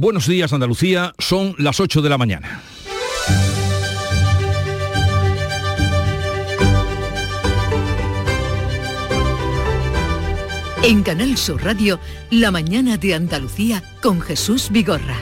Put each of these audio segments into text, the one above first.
Buenos días Andalucía, son las 8 de la mañana. En Canal Sur Radio, La mañana de Andalucía con Jesús Vigorra.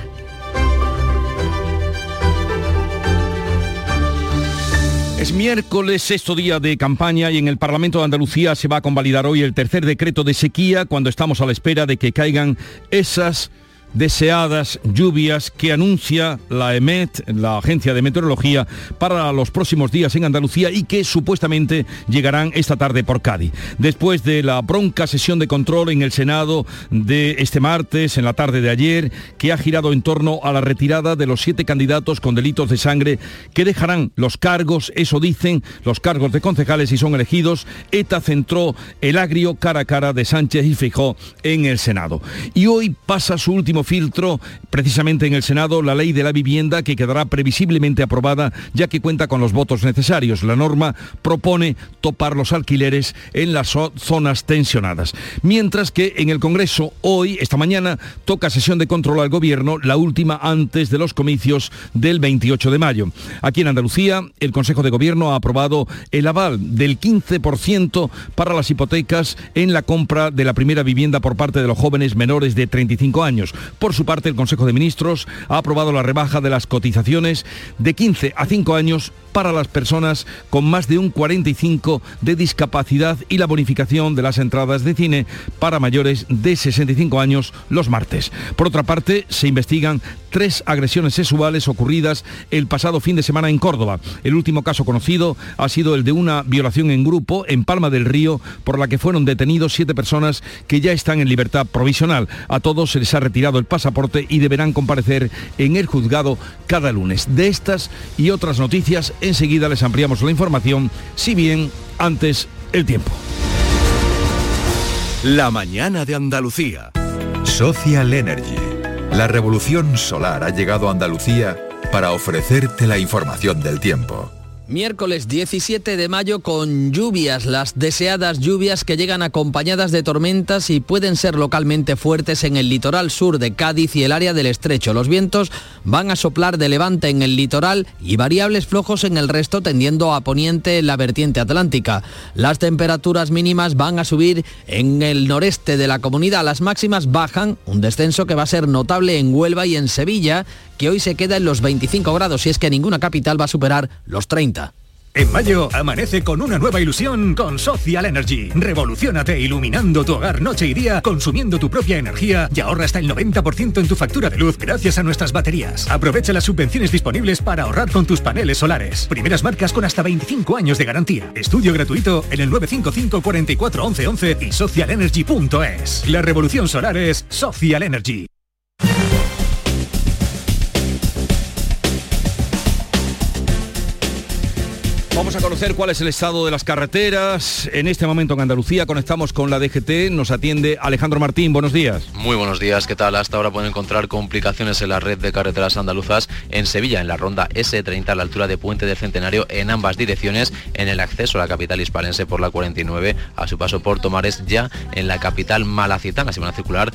Es miércoles, sexto día de campaña y en el Parlamento de Andalucía se va a convalidar hoy el tercer decreto de sequía cuando estamos a la espera de que caigan esas deseadas lluvias que anuncia la EMET, la Agencia de Meteorología, para los próximos días en Andalucía y que supuestamente llegarán esta tarde por Cádiz. Después de la bronca sesión de control en el Senado de este martes, en la tarde de ayer, que ha girado en torno a la retirada de los siete candidatos con delitos de sangre que dejarán los cargos, eso dicen, los cargos de concejales y son elegidos, ETA centró el agrio cara a cara de Sánchez y Fijó en el Senado. Y hoy pasa su último filtro precisamente en el Senado la ley de la vivienda que quedará previsiblemente aprobada ya que cuenta con los votos necesarios. La norma propone topar los alquileres en las zonas tensionadas. Mientras que en el Congreso hoy, esta mañana, toca sesión de control al Gobierno, la última antes de los comicios del 28 de mayo. Aquí en Andalucía, el Consejo de Gobierno ha aprobado el aval del 15% para las hipotecas en la compra de la primera vivienda por parte de los jóvenes menores de 35 años. Por su parte, el Consejo de Ministros ha aprobado la rebaja de las cotizaciones de 15 a 5 años para las personas con más de un 45 de discapacidad y la bonificación de las entradas de cine para mayores de 65 años los martes. Por otra parte, se investigan tres agresiones sexuales ocurridas el pasado fin de semana en Córdoba. El último caso conocido ha sido el de una violación en grupo en Palma del Río por la que fueron detenidos siete personas que ya están en libertad provisional. A todos se les ha retirado el pasaporte y deberán comparecer en el juzgado cada lunes. De estas y otras noticias enseguida les ampliamos la información, si bien antes el tiempo. La mañana de Andalucía. Social Energy. La revolución solar ha llegado a Andalucía para ofrecerte la información del tiempo. Miércoles 17 de mayo con lluvias, las deseadas lluvias que llegan acompañadas de tormentas y pueden ser localmente fuertes en el litoral sur de Cádiz y el área del estrecho. Los vientos van a soplar de levante en el litoral y variables flojos en el resto tendiendo a poniente en la vertiente atlántica. Las temperaturas mínimas van a subir en el noreste de la comunidad, las máximas bajan, un descenso que va a ser notable en Huelva y en Sevilla que hoy se queda en los 25 grados y es que ninguna capital va a superar los 30. En mayo, amanece con una nueva ilusión con Social Energy. Revolucionate iluminando tu hogar noche y día, consumiendo tu propia energía y ahorra hasta el 90% en tu factura de luz gracias a nuestras baterías. Aprovecha las subvenciones disponibles para ahorrar con tus paneles solares. Primeras marcas con hasta 25 años de garantía. Estudio gratuito en el 955 44 11 y socialenergy.es. La revolución solar es Social Energy. Vamos a conocer cuál es el estado de las carreteras. En este momento en Andalucía conectamos con la DGT. Nos atiende Alejandro Martín. Buenos días. Muy buenos días. ¿Qué tal? Hasta ahora pueden encontrar complicaciones en la red de carreteras andaluzas en Sevilla, en la ronda S30 a la altura de Puente del Centenario en ambas direcciones, en el acceso a la capital hispalense por la 49, a su paso por Tomares ya en la capital malacitana. Se van a circular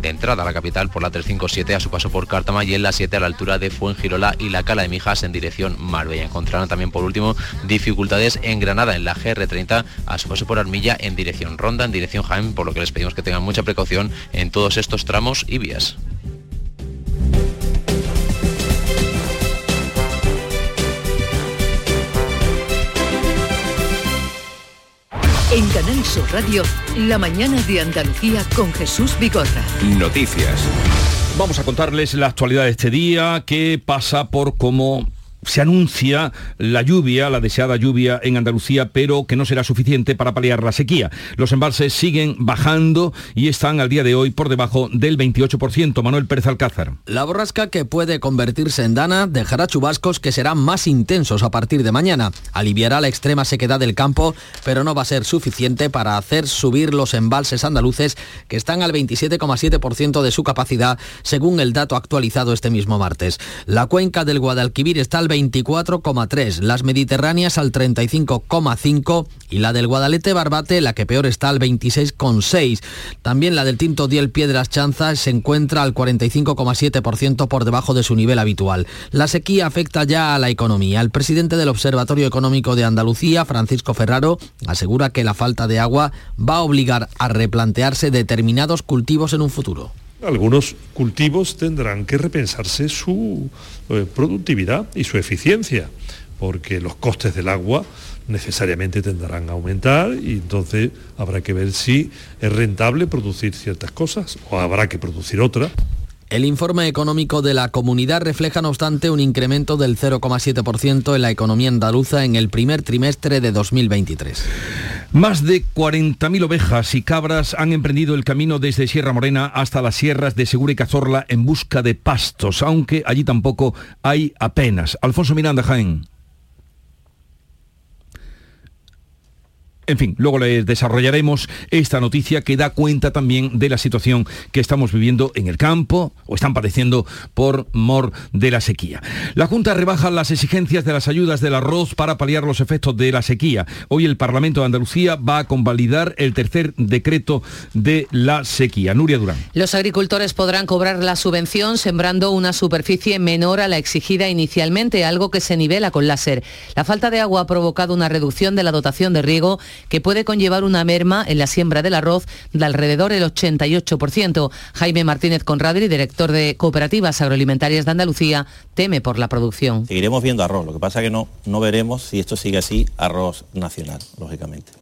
de entrada a la capital por la 357 a su paso por Cártama y en la 7 a la altura de Fuengirola y la Cala de Mijas en dirección Marbella. Encontrarán también por último dificultades en Granada en la GR30 a su paso por Armilla en dirección Ronda, en dirección Jaén, por lo que les pedimos que tengan mucha precaución en todos estos tramos y vías. En Canal Sur Radio, la mañana de Andalucía con Jesús Bigorra. Noticias. Vamos a contarles la actualidad de este día que pasa por cómo se anuncia la lluvia, la deseada lluvia en Andalucía, pero que no será suficiente para paliar la sequía. Los embalses siguen bajando y están al día de hoy por debajo del 28%. Manuel Pérez Alcázar. La borrasca que puede convertirse en dana dejará chubascos que serán más intensos a partir de mañana. Aliviará la extrema sequedad del campo, pero no va a ser suficiente para hacer subir los embalses andaluces que están al 27,7% de su capacidad, según el dato actualizado este mismo martes. La cuenca del Guadalquivir está al 24,3, las mediterráneas al 35,5 y la del Guadalete Barbate, la que peor está, al 26,6. También la del Tinto Diel Piedras Chanzas se encuentra al 45,7% por debajo de su nivel habitual. La sequía afecta ya a la economía. El presidente del Observatorio Económico de Andalucía, Francisco Ferraro, asegura que la falta de agua va a obligar a replantearse determinados cultivos en un futuro algunos cultivos tendrán que repensarse su eh, productividad y su eficiencia, porque los costes del agua necesariamente tendrán a aumentar y entonces habrá que ver si es rentable producir ciertas cosas o habrá que producir otras. El informe económico de la comunidad refleja, no obstante, un incremento del 0,7% en la economía andaluza en el primer trimestre de 2023. Más de 40.000 ovejas y cabras han emprendido el camino desde Sierra Morena hasta las sierras de Segura y Cazorla en busca de pastos, aunque allí tampoco hay apenas. Alfonso Miranda, Jaén. En fin, luego les desarrollaremos esta noticia que da cuenta también de la situación que estamos viviendo en el campo o están padeciendo por mor de la sequía. La Junta rebaja las exigencias de las ayudas del arroz para paliar los efectos de la sequía. Hoy el Parlamento de Andalucía va a convalidar el tercer decreto de la sequía. Nuria Durán. Los agricultores podrán cobrar la subvención sembrando una superficie menor a la exigida inicialmente, algo que se nivela con láser. La falta de agua ha provocado una reducción de la dotación de riego que puede conllevar una merma en la siembra del arroz de alrededor del 88%. Jaime Martínez Conradri, director de Cooperativas Agroalimentarias de Andalucía, teme por la producción. Seguiremos viendo arroz, lo que pasa es que no, no veremos si esto sigue así, arroz nacional, lógicamente.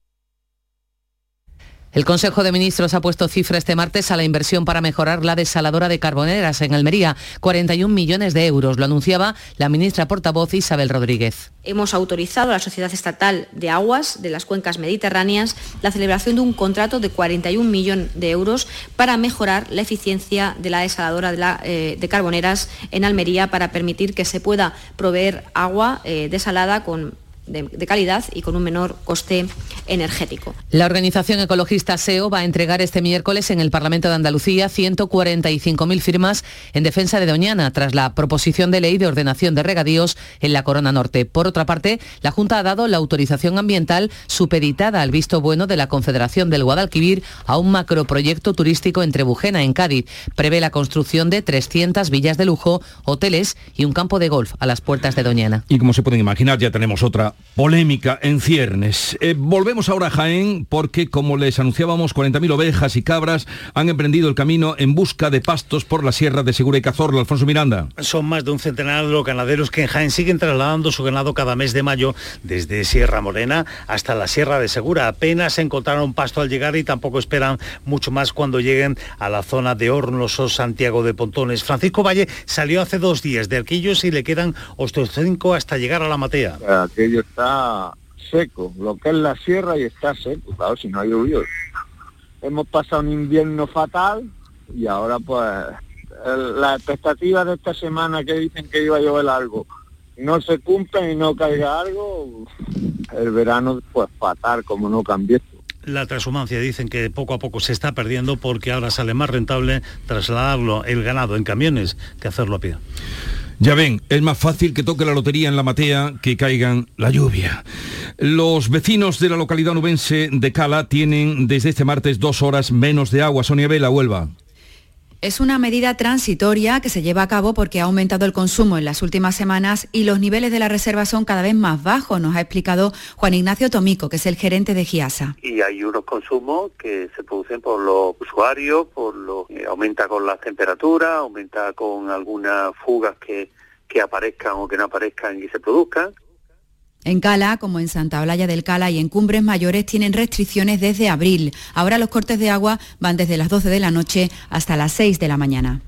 El Consejo de Ministros ha puesto cifra este martes a la inversión para mejorar la desaladora de Carboneras en Almería, 41 millones de euros. Lo anunciaba la ministra portavoz Isabel Rodríguez. Hemos autorizado a la Sociedad Estatal de Aguas de las Cuencas Mediterráneas la celebración de un contrato de 41 millones de euros para mejorar la eficiencia de la desaladora de, eh, Carboneras en Almería para permitir que se pueda proveer agua eh, desalada con de, calidad y con un menor coste energético. La organización ecologista SEO va a entregar este miércoles en el Parlamento de Andalucía 145.000 firmas en defensa de Doñana tras la proposición de ley de ordenación de regadíos en la Corona Norte. Por otra parte, la Junta ha dado la autorización ambiental supeditada al visto bueno de la Confederación del Guadalquivir a un macroproyecto turístico entre Bujena en Cádiz. Prevé la construcción de 300 villas de lujo, hoteles y un campo de golf a las puertas de Doñana. Y como se pueden imaginar, ya tenemos otra polémica en ciernes. Eh, volvemos ahora a Jaén porque, como les anunciábamos, 40.000 ovejas y cabras han emprendido el camino en busca de pastos por la sierra de Segura y Cazorla. Alfonso Miranda. Son más de un centenar de los ganaderos que en Jaén siguen trasladando su ganado cada mes de mayo desde Sierra Morena hasta la sierra de Segura. Apenas encontraron pasto al llegar y tampoco esperan mucho más cuando lleguen a la zona de Hornos o Santiago de Pontones. Francisco Valle salió hace dos días de Arquillos y le quedan otros cinco hasta llegar a la Matea está seco, lo que es la sierra y está seco, claro, si no ha llovido. Hemos pasado un invierno fatal y ahora pues las expectativas de esta semana que dicen que iba a llover algo no se cumplen y no caiga algo, el verano pues fatal como no cambie la transhumancia dicen que poco a poco se está perdiendo porque ahora sale más rentable trasladarlo el ganado en camiones que hacerlo a pie. Ya ven, es más fácil que toque la lotería en la matea que caigan la lluvia. Los vecinos de la localidad nubense de Cala tienen desde este martes dos horas menos de agua. Sonia Vela, Huelva. Es una medida transitoria que se lleva a cabo porque ha aumentado el consumo en las últimas semanas y los niveles de la reserva son cada vez más bajos, nos ha explicado Juan Ignacio Tomico, que es el gerente de GIASA. Y hay unos consumos que se producen por los usuarios, por lo eh, aumenta con las temperaturas, aumenta con algunas fugas que, que aparezcan o que no aparezcan y se produzcan. En Cala, como en Santa Olalla del Cala y en Cumbres Mayores, tienen restricciones desde abril. Ahora los cortes de agua van desde las 12 de la noche hasta las 6 de la mañana.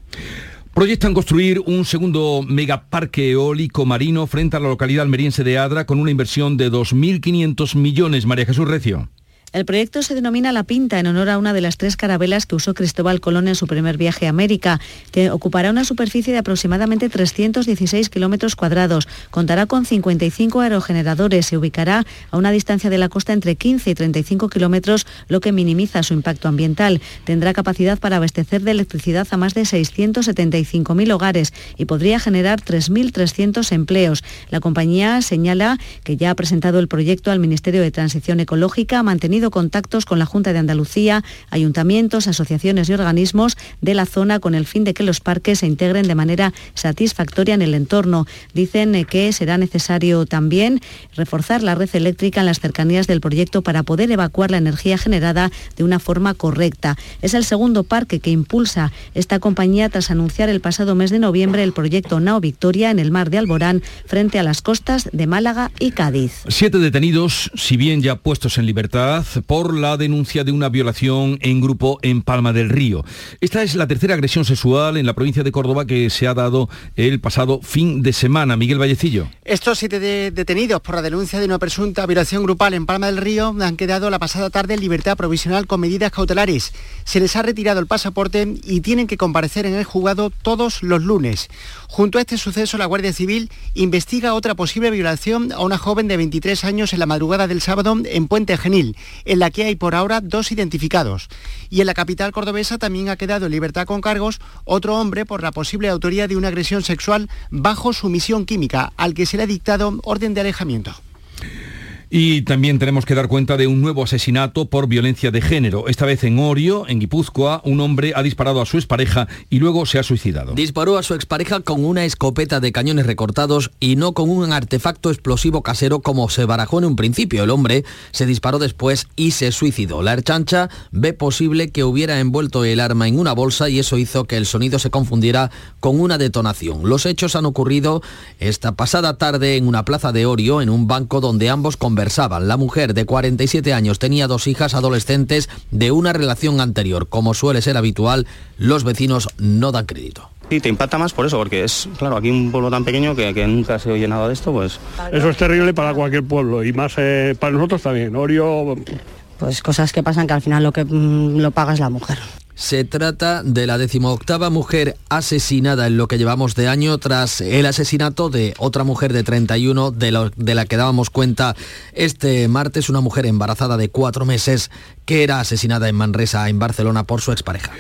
Proyectan construir un segundo megaparque eólico marino frente a la localidad almeriense de Adra con una inversión de 2.500 millones. María Jesús Recio. El proyecto se denomina La Pinta en honor a una de las tres carabelas que usó Cristóbal Colón en su primer viaje a América, que ocupará una superficie de aproximadamente 316 kilómetros cuadrados. Contará con 55 aerogeneradores. Se ubicará a una distancia de la costa entre 15 y 35 kilómetros, lo que minimiza su impacto ambiental. Tendrá capacidad para abastecer de electricidad a más de 675.000 hogares y podría generar 3.300 empleos. La compañía señala que ya ha presentado el proyecto al Ministerio de Transición Ecológica, ha mantenido contactos con la Junta de Andalucía, ayuntamientos, asociaciones y organismos de la zona con el fin de que los parques se integren de manera satisfactoria en el entorno. Dicen eh, que será necesario también reforzar la red eléctrica en las cercanías del proyecto para poder evacuar la energía generada de una forma correcta. Es el segundo parque que impulsa esta compañía tras anunciar el pasado mes de noviembre el proyecto Nao Victoria en el mar de Alborán frente a las costas de Málaga y Cádiz. Siete detenidos, si bien ya puestos en libertad, por la denuncia de una violación en grupo en Palma del Río. Esta es la tercera agresión sexual en la provincia de Córdoba que se ha dado el pasado fin de semana. Miguel Vallecillo. Estos siete detenidos por la denuncia de una presunta violación grupal en Palma del Río han quedado la pasada tarde en libertad provisional con medidas cautelares. Se les ha retirado el pasaporte y tienen que comparecer en el juzgado todos los lunes. Junto a este suceso, la Guardia Civil investiga otra posible violación a una joven de 23 años en la madrugada del sábado en Puente Genil en la que hay por ahora dos identificados. Y en la capital cordobesa también ha quedado en libertad con cargos otro hombre por la posible autoría de una agresión sexual bajo sumisión química, al que se le ha dictado orden de alejamiento. Y también tenemos que dar cuenta de un nuevo asesinato por violencia de género. Esta vez en Orio, en Guipúzcoa, un hombre ha disparado a su expareja y luego se ha suicidado. Disparó a su expareja con una escopeta de cañones recortados y no con un artefacto explosivo casero como se barajó en un principio. El hombre se disparó después y se suicidó. La herchancha ve posible que hubiera envuelto el arma en una bolsa y eso hizo que el sonido se confundiera con una detonación. Los hechos han ocurrido esta pasada tarde en una plaza de Orio, en un banco donde ambos conversaban. La mujer de 47 años tenía dos hijas adolescentes de una relación anterior. Como suele ser habitual, los vecinos no dan crédito. Sí, te impacta más por eso, porque es, claro, aquí un pueblo tan pequeño que, que nunca se oye nada de esto, pues... Eso es terrible para cualquier pueblo y más eh, para nosotros también. Orio... Pues cosas que pasan que al final lo que mm, lo paga es la mujer. Se trata de la decimoctava mujer asesinada en lo que llevamos de año tras el asesinato de otra mujer de 31 de, de la que dábamos cuenta este martes, una mujer embarazada de cuatro meses que era asesinada en Manresa, en Barcelona, por su expareja.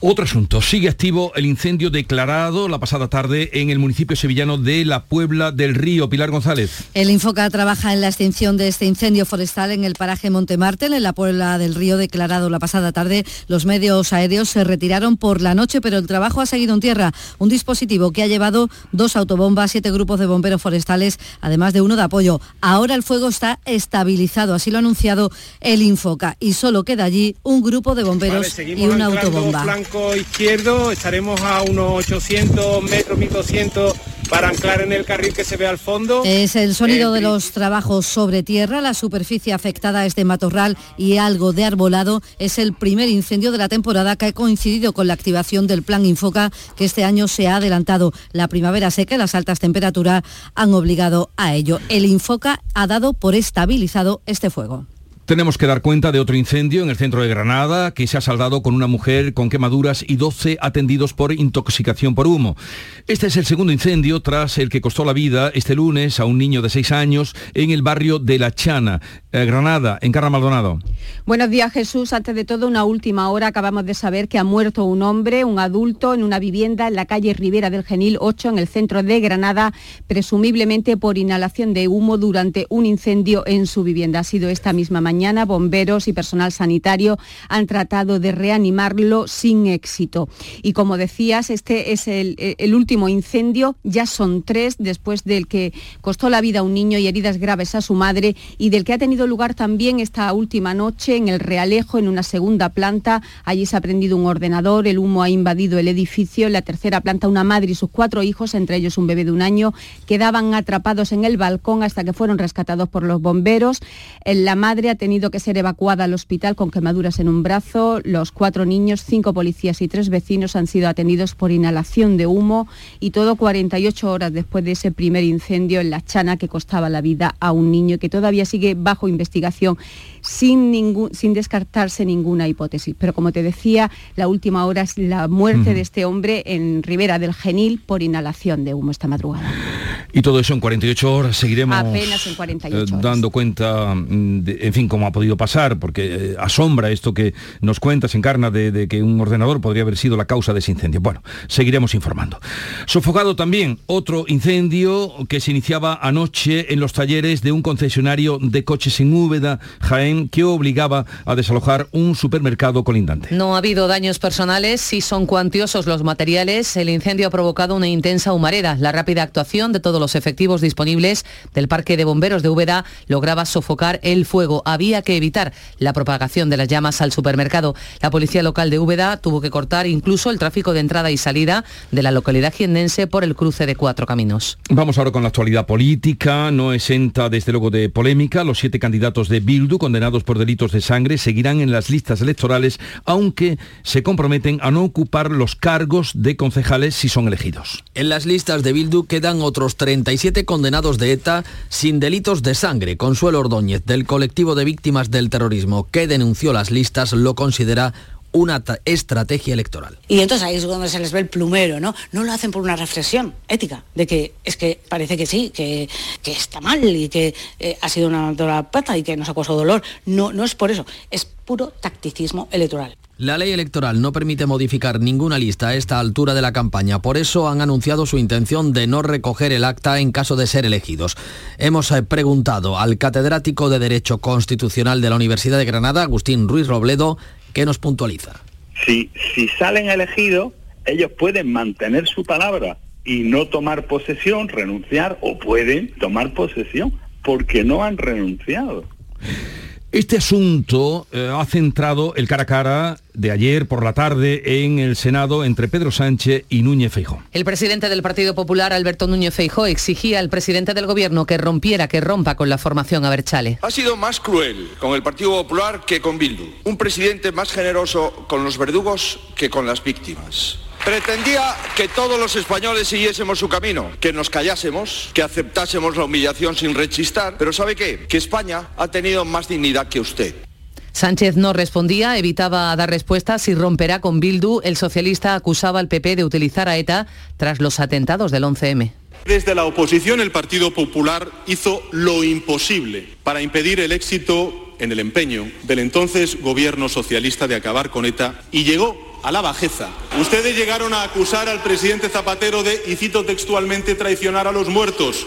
Otro asunto, sigue activo el incendio declarado la pasada tarde en el municipio sevillano de La Puebla del Río. Pilar González. El Infoca trabaja en la extinción de este incendio forestal en el paraje Montemartel, en la Puebla del Río, declarado la pasada tarde. Los medios aéreos se retiraron por la noche, pero el trabajo ha seguido en tierra. Un dispositivo que ha llevado dos autobombas, siete grupos de bomberos forestales, además de uno de apoyo. Ahora el fuego está estabilizado, así lo ha anunciado el Infoca, y solo queda allí un grupo de bomberos Vale, y una autobomba. Flanco izquierdo, estaremos a unos 800 metros, 1200 para anclar en el carril que se ve al fondo. Es el sonido Eh, de los trabajos sobre tierra. La superficie afectada es de matorral y algo de arbolado. Es el primer incendio de la temporada que ha coincidido con la activación del plan Infoca que este año se ha adelantado. La primavera seca y las altas temperaturas han obligado a ello. El Infoca ha dado por estabilizado este fuego. Tenemos que dar cuenta de otro incendio en el centro de Granada que se ha saldado con una mujer con quemaduras y 12 atendidos por intoxicación por humo. Este es el segundo incendio tras el que costó la vida este lunes a un niño de 6 años en el barrio de La Chana, eh, Granada, en Carra Maldonado. Buenos días Jesús. Antes de todo, una última hora acabamos de saber que ha muerto un hombre, un adulto, en una vivienda en la calle Rivera del Genil 8, en el centro de Granada, presumiblemente por inhalación de humo durante un incendio en su vivienda. Ha sido esta misma mañana. Bomberos y personal sanitario han tratado de reanimarlo sin éxito. Y como decías, este es el, último incendio. Ya son tres después del que costó la vida a un niño y heridas graves a su madre y del que ha tenido lugar también esta última noche en el Realejo, en una segunda planta. Allí se ha prendido un ordenador, el humo ha invadido el edificio. En la tercera planta, una madre y sus cuatro hijos, entre ellos un bebé de un año, quedaban atrapados en el balcón hasta que fueron rescatados por los bomberos. La madre ha tenido que ser evacuada al hospital con quemaduras en un brazo. Los cuatro niños, cinco policías y tres vecinos han sido atendidos por inhalación de humo y todo 48 horas después de ese primer incendio en La Chana que costaba la vida a un niño que todavía sigue bajo investigación sin, ningún, sin descartarse ninguna hipótesis. Pero como te decía, la última hora es la muerte de este hombre en Ribera del Genil por inhalación de humo esta madrugada. Y todo eso en 48 horas seguiremos Apenas en 48 eh, horas. dando cuenta, mm, de- en fin, cómo ha podido pasar, porque eh, asombra esto que nos cuentas, encarna, de, que un ordenador podría haber sido la causa de ese incendio. Bueno, seguiremos informando. Sofocado también otro incendio que se iniciaba anoche en los talleres de un concesionario de coches en Úbeda, Jaén, que obligaba a desalojar un supermercado colindante. No ha habido daños personales, sí son cuantiosos los materiales. El incendio ha provocado una intensa humareda. La rápida actuación de todos los efectivos disponibles del Parque de Bomberos de Úbeda lograba sofocar el fuego. Había que evitar la propagación de las llamas al supermercado. La policía local de Úbeda tuvo que cortar incluso el tráfico de entrada y salida de la localidad jiennense por el cruce de cuatro caminos. Vamos ahora con la actualidad política, no exenta desde luego de polémica. Los siete candidatos de Bildu condenados por delitos de sangre seguirán en las listas electorales, aunque se comprometen a no ocupar los cargos de concejales si son elegidos. En las listas de Bildu quedan otros 37 condenados de ETA sin delitos de sangre. Consuelo Ordóñez, del colectivo de víctimas del terrorismo que denunció las listas, lo considera una estrategia electoral. Y entonces ahí es donde se les ve el plumero, ¿no? No lo hacen por una reflexión ética, de que es que parece que sí, que, que está mal y que eh, ha sido una dura pata y que nos ha causado dolor. No, no es por eso, es puro tacticismo electoral. La ley electoral no permite modificar ninguna lista a esta altura de la campaña, por eso han anunciado su intención de no recoger el acta en caso de ser elegidos. Hemos eh, preguntado al catedrático de Derecho Constitucional de la Universidad de Granada, Agustín Ruiz Robledo, que nos puntualiza. si, si salen elegidos, ellos pueden mantener su palabra y no tomar posesión, renunciar, o pueden tomar posesión, porque no han renunciado. Este asunto eh, ha centrado el cara a cara de ayer por la tarde en el Senado entre Pedro Sánchez y Núñez Feijóo. El presidente del Partido Popular, Alberto Núñez Feijó, exigía al presidente del Gobierno que rompiera, que rompa con la formación Aberchale. Ha sido más cruel con el Partido Popular que con Bildu. Un presidente más generoso con los verdugos que con las víctimas. Pretendía que todos los españoles siguiésemos su camino, que nos callásemos, que aceptásemos la humillación sin rechistar, pero ¿sabe qué? Que España ha tenido más dignidad que usted. Sánchez no respondía, evitaba dar respuestas y romperá con Bildu. El socialista acusaba al PP de utilizar a ETA tras los atentados del 11M. Desde la oposición el Partido Popular hizo lo imposible para impedir el éxito en el empeño del entonces gobierno socialista de acabar con ETA y llegó a la bajeza. Ustedes llegaron a acusar al presidente Zapatero de, y cito textualmente, traicionar a los muertos.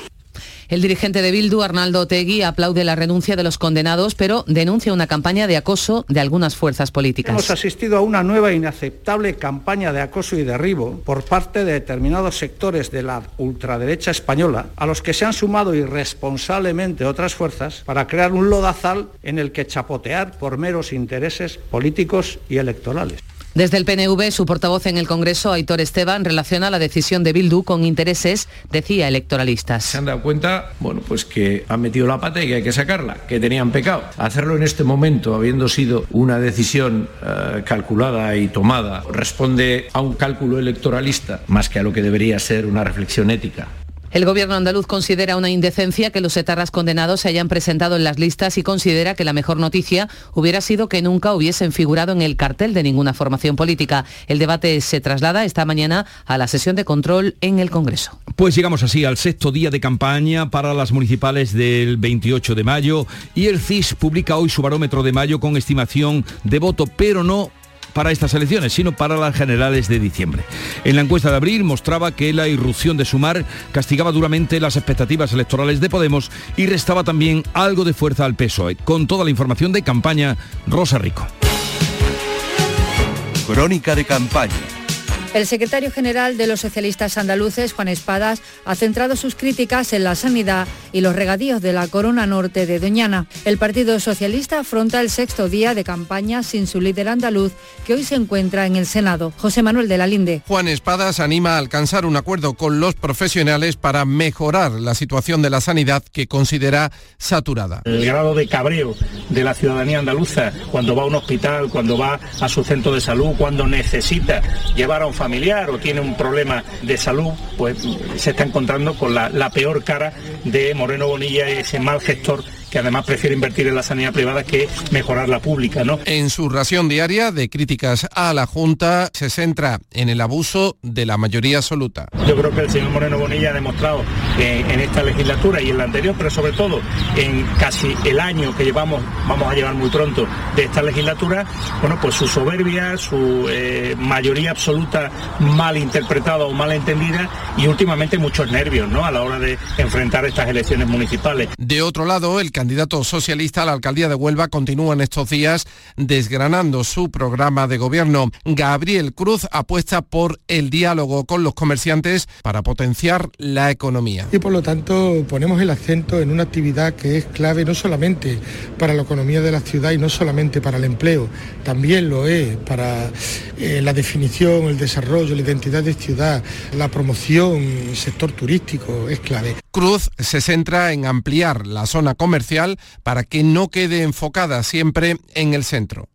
El dirigente de Bildu, Arnaldo Otegui, aplaude la renuncia de los condenados, pero denuncia una campaña de acoso de algunas fuerzas políticas. Hemos asistido a una nueva e inaceptable campaña de acoso y derribo por parte de determinados sectores de la ultraderecha española, a los que se han sumado irresponsablemente otras fuerzas para crear un lodazal en el que chapotear por meros intereses políticos y electorales. Desde el PNV, su portavoz en el Congreso, Aitor Esteban, relaciona la decisión de Bildu con intereses, decía, electoralistas. Se han dado cuenta, bueno, pues que han metido la pata y que hay que sacarla, que tenían pecado. Hacerlo en este momento, habiendo sido una decisión eh, calculada y tomada, responde a un cálculo electoralista más que a lo que debería ser una reflexión ética. El gobierno andaluz considera una indecencia que los etarras condenados se hayan presentado en las listas y considera que la mejor noticia hubiera sido que nunca hubiesen figurado en el cartel de ninguna formación política. El debate se traslada esta mañana a la sesión de control en el Congreso. Pues llegamos así al sexto día de campaña para las municipales del 28 de mayo y el CIS publica hoy su barómetro de mayo con estimación de voto, pero no para estas elecciones, sino para las generales de diciembre. En la encuesta de abril mostraba que la irrupción de Sumar castigaba duramente las expectativas electorales de Podemos y restaba también algo de fuerza al PSOE. Con toda la información de campaña, Rosa Rico. Crónica de campaña. El secretario general de los socialistas andaluces, Juan Espadas, ha centrado sus críticas en la sanidad y los regadíos de la Corona Norte de Doñana. El Partido Socialista afronta el sexto día de campaña sin su líder andaluz, que hoy se encuentra en el Senado. José Manuel de la Linde. Juan Espadas anima a alcanzar un acuerdo con los profesionales para mejorar la situación de la sanidad que considera saturada. El grado de cabreo de la ciudadanía andaluza cuando va a un hospital, cuando va a su centro de salud, cuando necesita llevar a un familiar o tiene un problema de salud, pues se está encontrando con la, peor cara de Moreno Bonilla, ese mal gestor que además prefiere invertir en la sanidad privada que mejorar la pública, ¿no? En su ración diaria de críticas a la Junta se centra en el abuso de la mayoría absoluta. Yo creo que el señor Moreno Bonilla ha demostrado eh, en esta legislatura y en la anterior, pero sobre todo en casi el año que llevamos, vamos a llevar muy pronto de esta legislatura, bueno, pues su soberbia, su eh, mayoría absoluta mal interpretada o mal entendida y últimamente muchos nervios, ¿no? A la hora de enfrentar estas elecciones municipales. De otro lado, el candidato socialista a la alcaldía de Huelva continúa en estos días desgranando su programa de gobierno. Gabriel Cruz apuesta por el diálogo con los comerciantes para potenciar la economía. Y por lo tanto ponemos el acento en una actividad que es clave no solamente para la economía de la ciudad y no solamente para el empleo, también lo es para eh, la definición, el desarrollo, la identidad de ciudad, la promoción, el sector turístico, es clave. Cruz se centra en ampliar la zona comercial para que no quede enfocada siempre en el centro.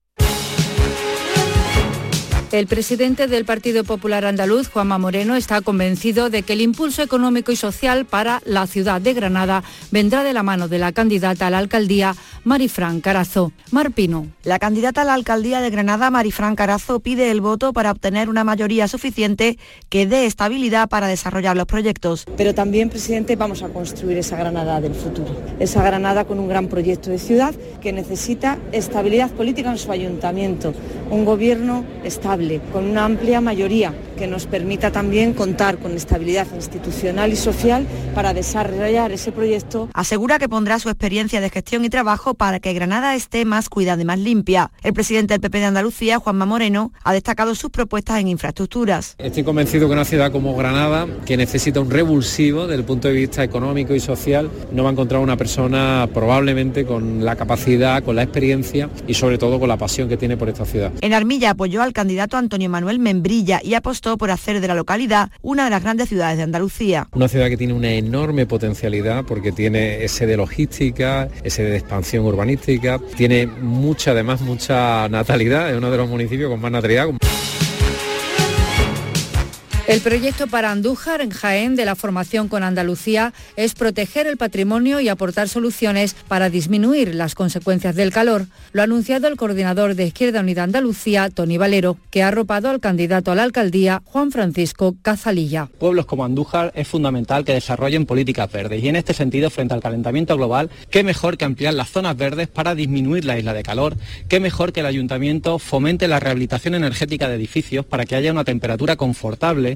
El presidente del Partido Popular Andaluz, Juanma Moreno, está convencido de que el impulso económico y social para la ciudad de Granada vendrá de la mano de la candidata a la alcaldía, Marifran Carazo. Marpino. La candidata a la alcaldía de Granada, Marifran Carazo, pide el voto para obtener una mayoría suficiente que dé estabilidad para desarrollar los proyectos. Pero también, presidente, vamos a construir esa Granada del futuro. Esa Granada con un gran proyecto de ciudad que necesita estabilidad política en su ayuntamiento, un gobierno estable con una amplia mayoría que nos permita también contar con estabilidad institucional y social para desarrollar ese proyecto. Asegura que pondrá su experiencia de gestión y trabajo para que Granada esté más cuidada y más limpia. El presidente del PP de Andalucía, Juanma Moreno, ha destacado sus propuestas en infraestructuras. Estoy convencido que una ciudad como Granada, que necesita un revulsivo desde el punto de vista económico y social, no va a encontrar una persona probablemente con la capacidad, con la experiencia y sobre todo con la pasión que tiene por esta ciudad. En Armilla apoyó al candidato Antonio Manuel Membrilla y apostó por hacer de la localidad una de las grandes ciudades de Andalucía. Una ciudad que tiene una enorme potencialidad porque tiene ese de logística, ese de expansión urbanística, tiene mucha, además, mucha natalidad, es uno de los municipios con más natalidad. El proyecto para Andújar en Jaén de la formación con Andalucía es proteger el patrimonio y aportar soluciones para disminuir las consecuencias del calor. Lo ha anunciado el coordinador de Izquierda Unida Andalucía, Tony Valero, que ha arropado al candidato a la alcaldía, Juan Francisco Cazalilla. Pueblos como Andújar es fundamental que desarrollen políticas verdes y en este sentido, frente al calentamiento global, qué mejor que ampliar las zonas verdes para disminuir la isla de calor, qué mejor que el ayuntamiento fomente la rehabilitación energética de edificios para que haya una temperatura confortable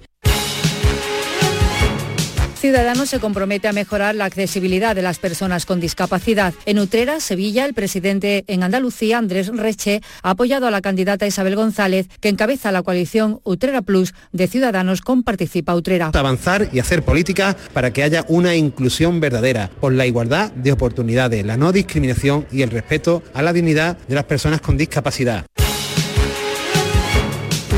Ciudadanos se compromete a mejorar la accesibilidad de las personas con discapacidad. En Utrera, Sevilla, el presidente en Andalucía, Andrés Reche, ha apoyado a la candidata Isabel González, que encabeza la coalición Utrera Plus de Ciudadanos con Participa Utrera. Avanzar y hacer políticas para que haya una inclusión verdadera, por la igualdad de oportunidades, la no discriminación y el respeto a la dignidad de las personas con discapacidad.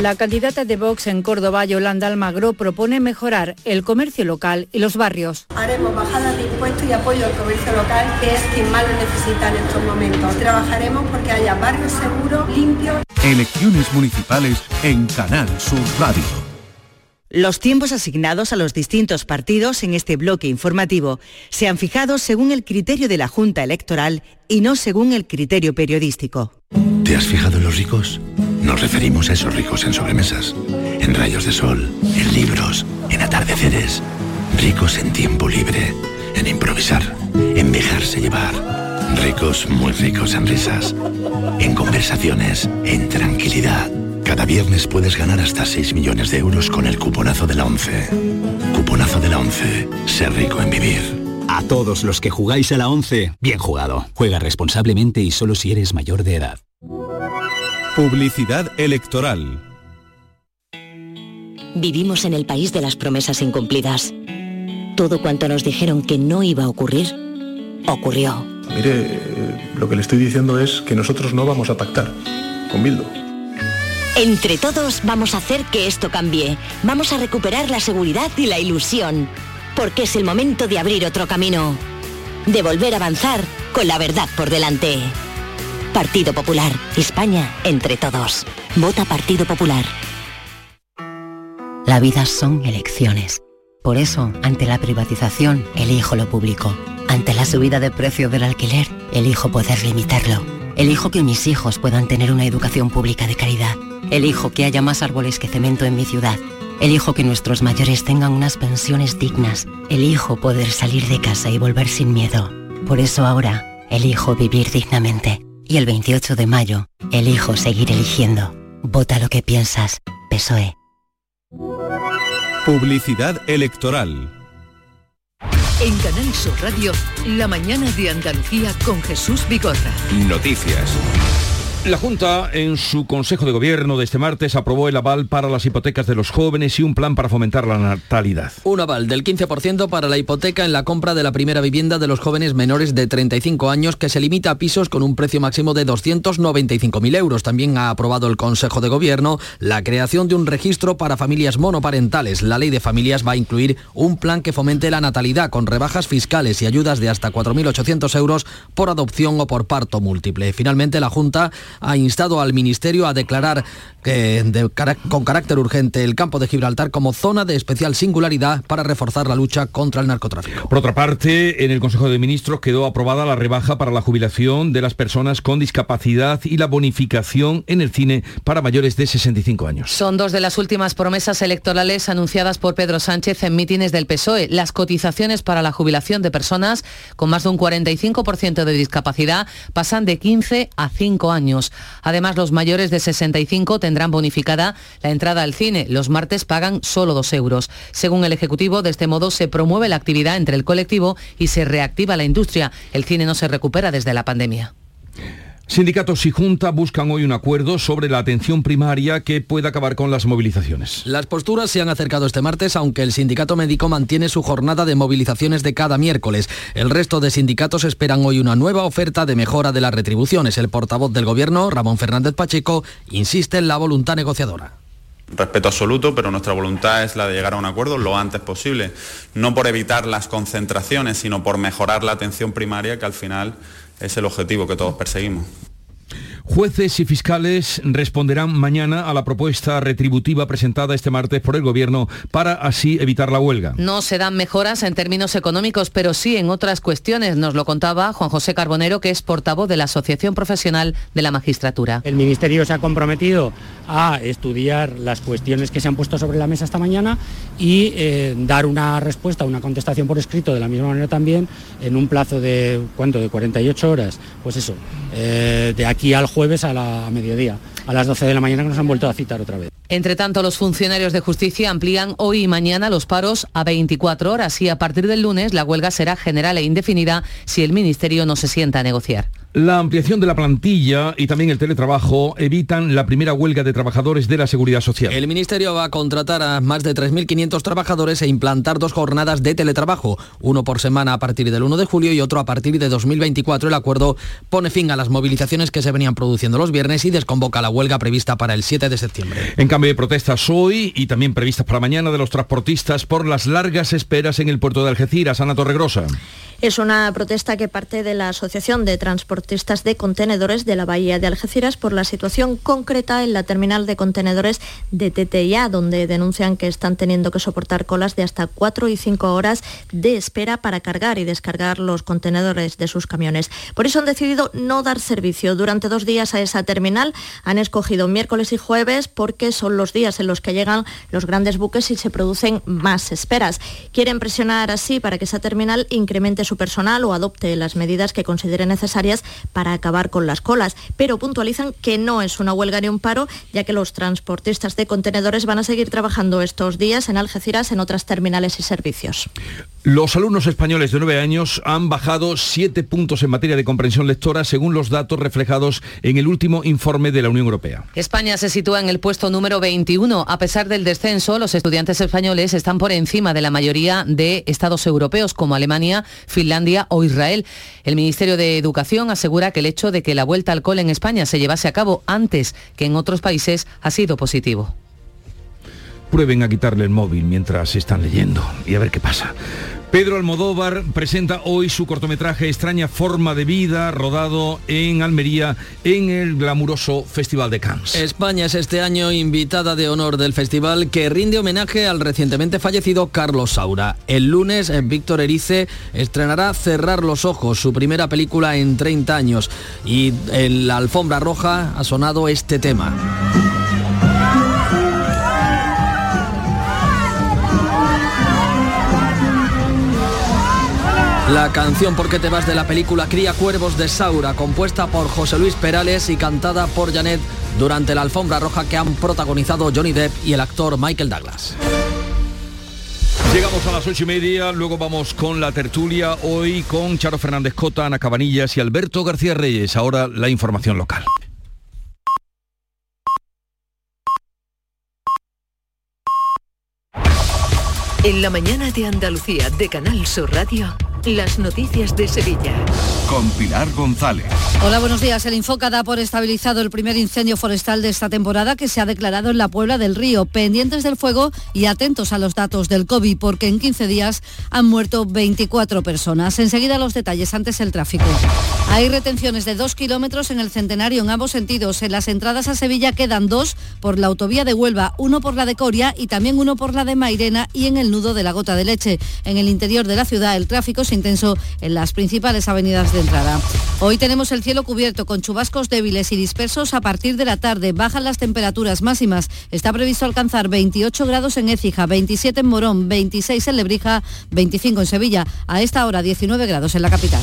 La candidata de Vox en Córdoba, Yolanda Almagro, propone mejorar el comercio local y los barrios. Haremos bajadas de impuestos y apoyo al comercio local, que es quien más lo necesita en estos momentos. Trabajaremos porque haya barrios seguros, limpios. Elecciones municipales en Canal Sur Radio. Los tiempos asignados a los distintos partidos en este bloque informativo se han fijado según el criterio de la Junta Electoral y no según el criterio periodístico. ¿Te has fijado en los ricos? Nos referimos a esos ricos en sobremesas, en rayos de sol, en libros, en atardeceres. Ricos en tiempo libre, en improvisar, en dejarse llevar. Ricos, muy ricos en risas, en conversaciones, en tranquilidad. Cada viernes puedes ganar hasta 6 millones de euros con el cuponazo de la 11. Cuponazo de la 11. Ser rico en vivir. A todos los que jugáis a la 11, bien jugado. Juega responsablemente y solo si eres mayor de edad. Publicidad electoral. Vivimos en el país de las promesas incumplidas. Todo cuanto nos dijeron que no iba a ocurrir, ocurrió. Mire, lo que le estoy diciendo es que nosotros no vamos a pactar con Bildu. Entre todos vamos a hacer que esto cambie. Vamos a recuperar la seguridad y la ilusión. Porque es el momento de abrir otro camino. De volver a avanzar con la verdad por delante. Partido Popular. España entre todos. Vota Partido Popular. La vida son elecciones. Por eso, ante la privatización, elijo lo público. Ante la subida de precio del alquiler, elijo poder limitarlo. Elijo que mis hijos puedan tener una educación pública de calidad. Elijo que haya más árboles que cemento en mi ciudad. Elijo que nuestros mayores tengan unas pensiones dignas. Elijo poder salir de casa y volver sin miedo. Por eso ahora, elijo vivir dignamente. Y el 28 de mayo, elijo seguir eligiendo. Vota lo que piensas. PSOE. Publicidad electoral. En Canal Sur Radio, la mañana de Andalucía con Jesús Vigorra. Noticias. La Junta, en su Consejo de Gobierno de este martes, aprobó el aval para las hipotecas de los jóvenes y un plan para fomentar la natalidad. Un aval del 15% para la hipoteca en la compra de la primera vivienda de los jóvenes menores de 35 años, que se limita a pisos con un precio máximo de 295.000 euros. También ha aprobado el Consejo de Gobierno la creación de un registro para familias monoparentales. La ley de familias va a incluir un plan que fomente la natalidad con rebajas fiscales y ayudas de hasta 4.800 euros por adopción o por parto múltiple. Finalmente, la Junta ha instado al Ministerio a declarar que con carácter urgente el campo de Gibraltar como zona de especial singularidad para reforzar la lucha contra el narcotráfico. Por otra parte, en el Consejo de Ministros quedó aprobada la rebaja para la jubilación de las personas con discapacidad y la bonificación en el cine para mayores de 65 años. Son dos de las últimas promesas electorales anunciadas por Pedro Sánchez en mítines del PSOE. Las cotizaciones para la jubilación de personas con más de un 45% de discapacidad pasan de 15 a 5 años. Además, los mayores de 65 tendrán bonificada la entrada al cine. Los martes pagan solo dos euros. Según el Ejecutivo, de este modo se promueve la actividad entre el colectivo y se reactiva la industria. El cine no se recupera desde la pandemia. Sindicatos y Junta buscan hoy un acuerdo sobre la atención primaria que pueda acabar con las movilizaciones. Las posturas se han acercado este martes, aunque el sindicato médico mantiene su jornada de movilizaciones de cada miércoles. El resto de sindicatos esperan hoy una nueva oferta de mejora de las retribuciones. El portavoz del Gobierno, Ramón Fernández Pacheco, insiste en la voluntad negociadora respeto absoluto, pero nuestra voluntad es la de llegar a un acuerdo lo antes posible, no por evitar las concentraciones, sino por mejorar la atención primaria, que al final es el objetivo que todos perseguimos. Jueces y fiscales responderán mañana a la propuesta retributiva presentada este martes por el Gobierno para así evitar la huelga. No se dan mejoras en términos económicos, pero sí en otras cuestiones. Nos lo contaba Juan José Carbonero, que es portavoz de la Asociación Profesional de la Magistratura. El Ministerio se ha comprometido a estudiar las cuestiones que se han puesto sobre la mesa esta mañana y eh, dar una respuesta, una contestación por escrito de la misma manera también en un plazo de, ¿cuánto? De 48 horas. Pues eso, eh, de aquí al jueves a la mediodía, a las 12 de la mañana nos han vuelto a citar otra vez. Entre tanto, los funcionarios de justicia amplían hoy y mañana los paros a 24 horas y a partir del lunes la huelga será general e indefinida si el Ministerio no se sienta a negociar. La ampliación de la plantilla y también el teletrabajo evitan la primera huelga de trabajadores de la Seguridad Social. El Ministerio va a contratar a más de 3.500 trabajadores e implantar dos jornadas de teletrabajo, uno por semana a partir del 1 de julio y otro a partir de 2024. El acuerdo pone fin a las movilizaciones que se venían produciendo los viernes y desconvoca la huelga prevista para el 7 de septiembre. En cambio de protestas hoy y también previstas para mañana de los transportistas por las largas esperas en el puerto de Algeciras, Ana Torregrosa. Es una protesta que parte de la Asociación de Transportistas de Contenedores de la Bahía de Algeciras por la situación concreta en la terminal de contenedores de TTIA, donde denuncian que están teniendo que soportar colas de hasta 4 y 5 horas de espera para cargar y descargar los contenedores de sus camiones. Por eso han decidido no dar servicio durante dos días a esa terminal. Han escogido miércoles y jueves porque son los días en los que llegan los grandes buques y se producen más esperas. Quieren presionar así para que esa terminal incremente su personal o adopte las medidas que considere necesarias para acabar con las colas, pero puntualizan que no es una huelga ni un paro, ya que los transportistas de contenedores van a seguir trabajando estos días en Algeciras en otras terminales y servicios. Los alumnos españoles de 9 años han bajado 7 puntos en materia de comprensión lectora según los datos reflejados en el último informe de la Unión Europea. España se sitúa en el puesto número 21. A pesar del descenso, los estudiantes españoles están por encima de la mayoría de estados europeos como Alemania, Finlandia o Israel. El Ministerio de Educación asegura que el hecho de que la vuelta al cole en España se llevase a cabo antes que en otros países ha sido positivo prueben a quitarle el móvil mientras están leyendo y a ver qué pasa. Pedro Almodóvar presenta hoy su cortometraje Extraña Forma de Vida, rodado en Almería en el glamuroso Festival de Cannes. España es este año invitada de honor del festival que rinde homenaje al recientemente fallecido Carlos Saura. El lunes, Víctor Erice estrenará Cerrar los Ojos, su primera película en 30 años. Y en la alfombra roja ha sonado este tema. La canción ¿Por qué te vas de la película Cría Cuervos de Saura, compuesta por José Luis Perales y cantada por Janet durante la alfombra roja que han protagonizado Johnny Depp y el actor Michael Douglas. Llegamos a las ocho y media, luego vamos con la tertulia, hoy con Charo Fernández Cota, Ana Cabanillas y Alberto García Reyes. Ahora la información local. En la mañana de Andalucía de Canal Sur Radio. Las noticias de Sevilla. Con Pilar González. Hola, buenos días. El Infoca da por estabilizado el primer incendio forestal de esta temporada que se ha declarado en la Puebla del Río. Pendientes del fuego y atentos a los datos del COVID, porque en 15 días han muerto 24 personas. Enseguida los detalles, antes el tráfico. Hay retenciones de dos kilómetros en el centenario en ambos sentidos. En las entradas a Sevilla quedan dos por la autovía de Huelva, uno por la de Coria y también uno por la de Mairena y en el nudo de la Gota de Leche. En el interior de la ciudad el tráfico intenso en las principales avenidas de entrada. Hoy tenemos el cielo cubierto con chubascos débiles y dispersos a partir de la tarde. Bajan las temperaturas máximas. Está previsto alcanzar 28 grados en Écija, 27 en Morón, 26 en Lebrija, 25 en Sevilla. A esta hora 19 grados en la capital.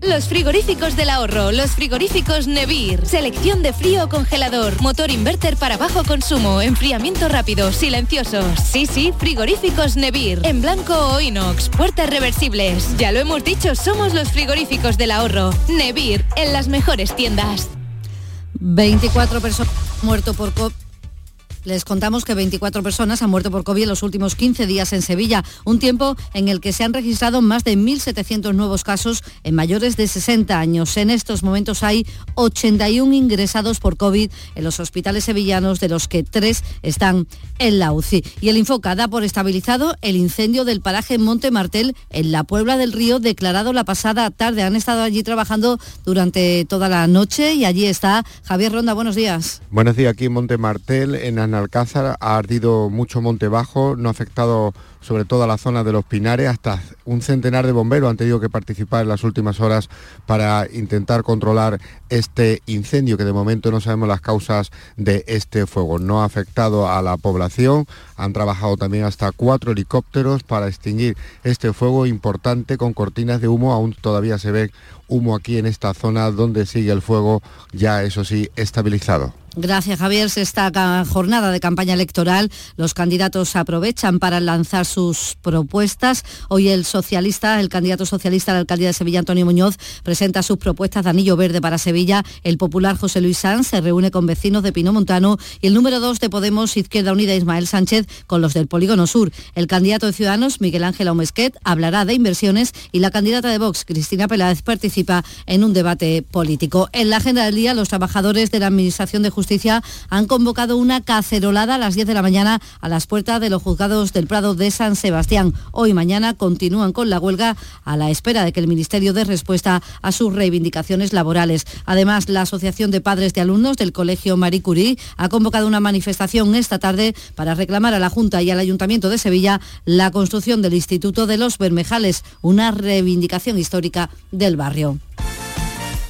Los frigoríficos del ahorro, los frigoríficos Nevir. Selección de frío o congelador, motor inverter para bajo consumo, enfriamiento rápido, silenciosos. Sí, sí, frigoríficos Nevir. En blanco o inox, puertas reversibles. Ya lo hemos dicho, somos los frigoríficos del ahorro. Nevir, en las mejores tiendas. 24 personas muerto por COVID les contamos que 24 personas han muerto por COVID en los últimos 15 días en Sevilla, un tiempo en el que se han registrado más de 1.700 nuevos casos en mayores de 60 años. En estos momentos hay 81 ingresados por COVID en los hospitales sevillanos, de los que tres están en la UCI. Y el Infoca da por estabilizado el incendio del paraje Monte Martel en la Puebla del Río, declarado la pasada tarde. Han estado allí trabajando durante toda la noche y allí está Javier Ronda. Buenos días. Buenos días, aquí en Monte Martel, en Ana Alcázar ha ardido mucho monte bajo, no ha afectado sobre todo a la zona de los Pinares, hasta un centenar de bomberos han tenido que participar en las últimas horas para intentar controlar este incendio, que de momento no sabemos las causas de este fuego. No ha afectado a la población, han trabajado también hasta cuatro helicópteros para extinguir este fuego importante con cortinas de humo, aún todavía se ve humo aquí en esta zona donde sigue el fuego ya eso sí estabilizado. Gracias, Javier. Esta jornada de campaña electoral, los candidatos aprovechan para lanzar sus propuestas. Hoy el socialista, el candidato socialista a la alcaldía de Sevilla, Antonio Muñoz, presenta sus propuestas de anillo verde para Sevilla. El popular José Luis Sanz se reúne con vecinos de Pino Montano y el número dos de Podemos Izquierda Unida, Ismael Sánchez, con los del Polígono Sur. El candidato de Ciudadanos, Miguel Ángel Omesquet, hablará de inversiones y la candidata de Vox, Cristina Peláez, participa en un debate político. En la agenda del día, los trabajadores de la Administración de Justicia Justicia han convocado una cacerolada a las 10 de la mañana a las puertas de los juzgados del Prado de San Sebastián. Hoy y mañana continúan con la huelga a la espera de que el Ministerio dé respuesta a sus reivindicaciones laborales. Además, la Asociación de Padres de Alumnos del Colegio Marie Curie ha convocado una manifestación esta tarde para reclamar a la Junta y al Ayuntamiento de Sevilla la construcción del Instituto de los Bermejales, una reivindicación histórica del barrio.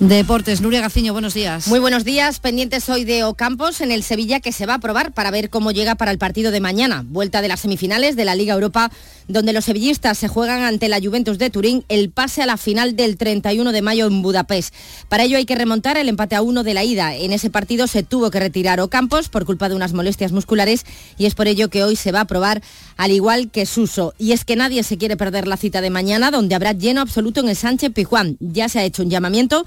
Deportes, Nuria Gaciño, buenos días. Muy buenos días, pendientes hoy de Ocampos en el Sevilla que se va a probar para ver cómo llega para el partido de mañana, vuelta de las semifinales de la Liga Europa, donde los sevillistas se juegan ante la Juventus de Turín el pase a la final del 31 de mayo en Budapest. Para ello hay que remontar el empate a uno de la ida. En ese partido se tuvo que retirar Ocampos por culpa de unas molestias musculares y es por ello que hoy se va a probar al igual que Suso. Y es que nadie se quiere perder la cita de mañana, donde habrá lleno absoluto en el Sánchez Pijuán. Ya se ha hecho un llamamiento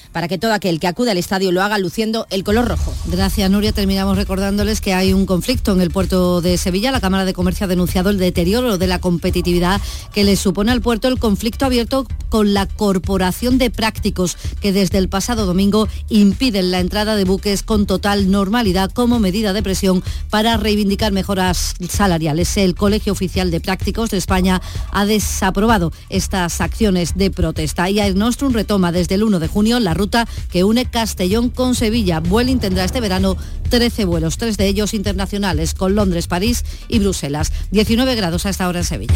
para que todo aquel que acude al estadio lo haga luciendo el color rojo. Gracias, Nuria. Terminamos recordándoles que hay un conflicto en el puerto de Sevilla. La Cámara de Comercio ha denunciado el deterioro de la competitividad que le supone al puerto el conflicto abierto con la Corporación de Prácticos, que desde el pasado domingo impiden la entrada de buques con total normalidad como medida de presión para reivindicar mejoras salariales. El Colegio Oficial de Prácticos de España ha desaprobado estas acciones de protesta y Air Nostrum retoma desde el 1 de junio la ruta que une Castellón con Sevilla. Vueling tendrá este verano 13 vuelos, tres de ellos internacionales, con Londres, París y Bruselas. 19 grados a esta hora en Sevilla.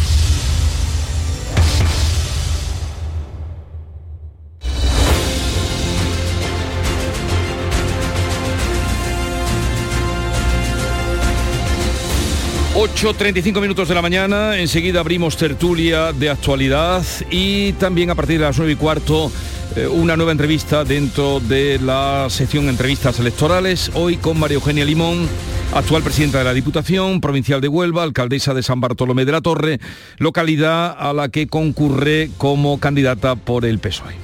...8.35 minutos de la mañana... ...enseguida abrimos tertulia de actualidad... ...y también a partir de las 9 y cuarto... Eh, una nueva entrevista dentro de la sección entrevistas electorales, hoy con María Eugenia Limón, actual presidenta de la Diputación Provincial de Huelva, alcaldesa de San Bartolomé de la Torre, localidad a la que concurre como candidata por el PSOE.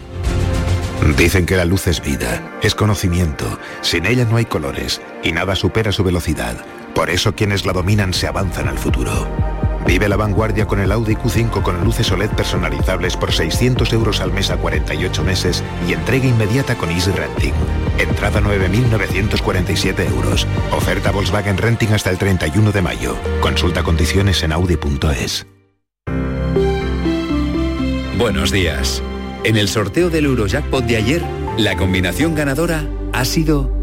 Dicen que la luz es vida, es conocimiento, sin ella no hay colores y nada supera su velocidad. Por eso quienes la dominan se avanzan al futuro. Vive la vanguardia con el Audi Q5 con luces OLED personalizables por 600 euros al mes a 48 meses y entrega inmediata con Easy Renting. Entrada 9.947 euros. Oferta Volkswagen Renting hasta el 31 de mayo. Consulta condiciones en audi.es. Buenos días. En el sorteo del Eurojackpot de ayer, la combinación ganadora ha sido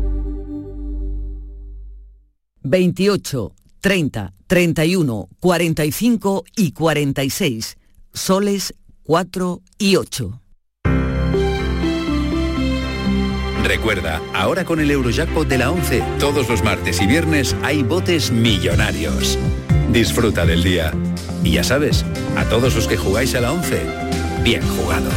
28, 30, 31, 45 y 46. Soles 4 y 8. Recuerda, ahora con el Eurojackpot de la 11, todos los martes y viernes hay botes millonarios. Disfruta del día. Y ya sabes, a todos los que jugáis a la 11, bien jugado.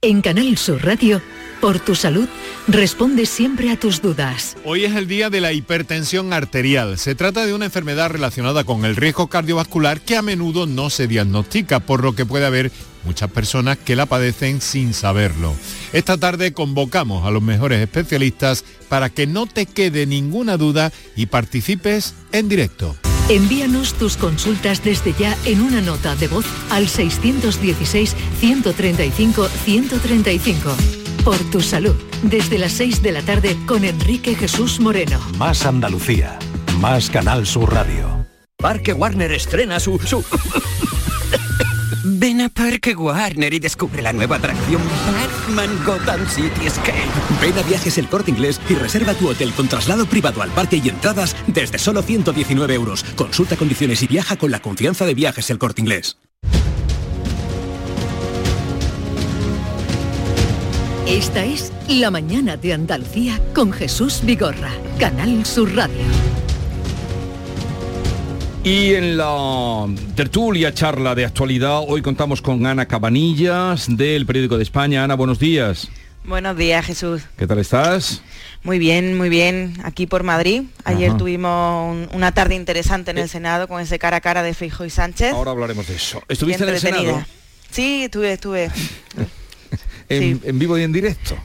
En Canal Sur Radio, por tu salud, responde siempre a tus dudas. Hoy es el día de la hipertensión arterial. Se trata de una enfermedad relacionada con el riesgo cardiovascular que a menudo no se diagnostica, por lo que puede haber muchas personas que la padecen sin saberlo. Esta tarde convocamos a los mejores especialistas para que no te quede ninguna duda y participes en directo. Envíanos tus consultas desde ya en una nota de voz al 616-135-135. Por tu salud, desde las 6 de la tarde con Enrique Jesús Moreno. Más Andalucía, más Canal Sur Radio. Parque Warner estrena su... su... Ven a Parque Warner y descubre la nueva atracción Batman Gotham City Escape. Ven a Viajes El Corte Inglés y reserva tu hotel con traslado privado al parque y entradas desde solo 119 euros. Consulta condiciones y viaja con la confianza de Viajes El Corte Inglés. Esta es La Mañana de Andalucía con Jesús Vigorra, Canal Sur Radio. Y en la tertulia charla de actualidad, hoy contamos con Ana Cabanillas del Periódico de España. Ana, buenos días. Buenos días, Jesús. ¿Qué tal estás? Muy bien, muy bien. Aquí por Madrid. Ayer Ajá. tuvimos un- una tarde interesante en el Eh. Senado con ese cara a cara de Feijo y Sánchez. Ahora hablaremos de eso. ¿Estuviste en el. Senado? Sí, estuve, estuve. En, en vivo y en directo.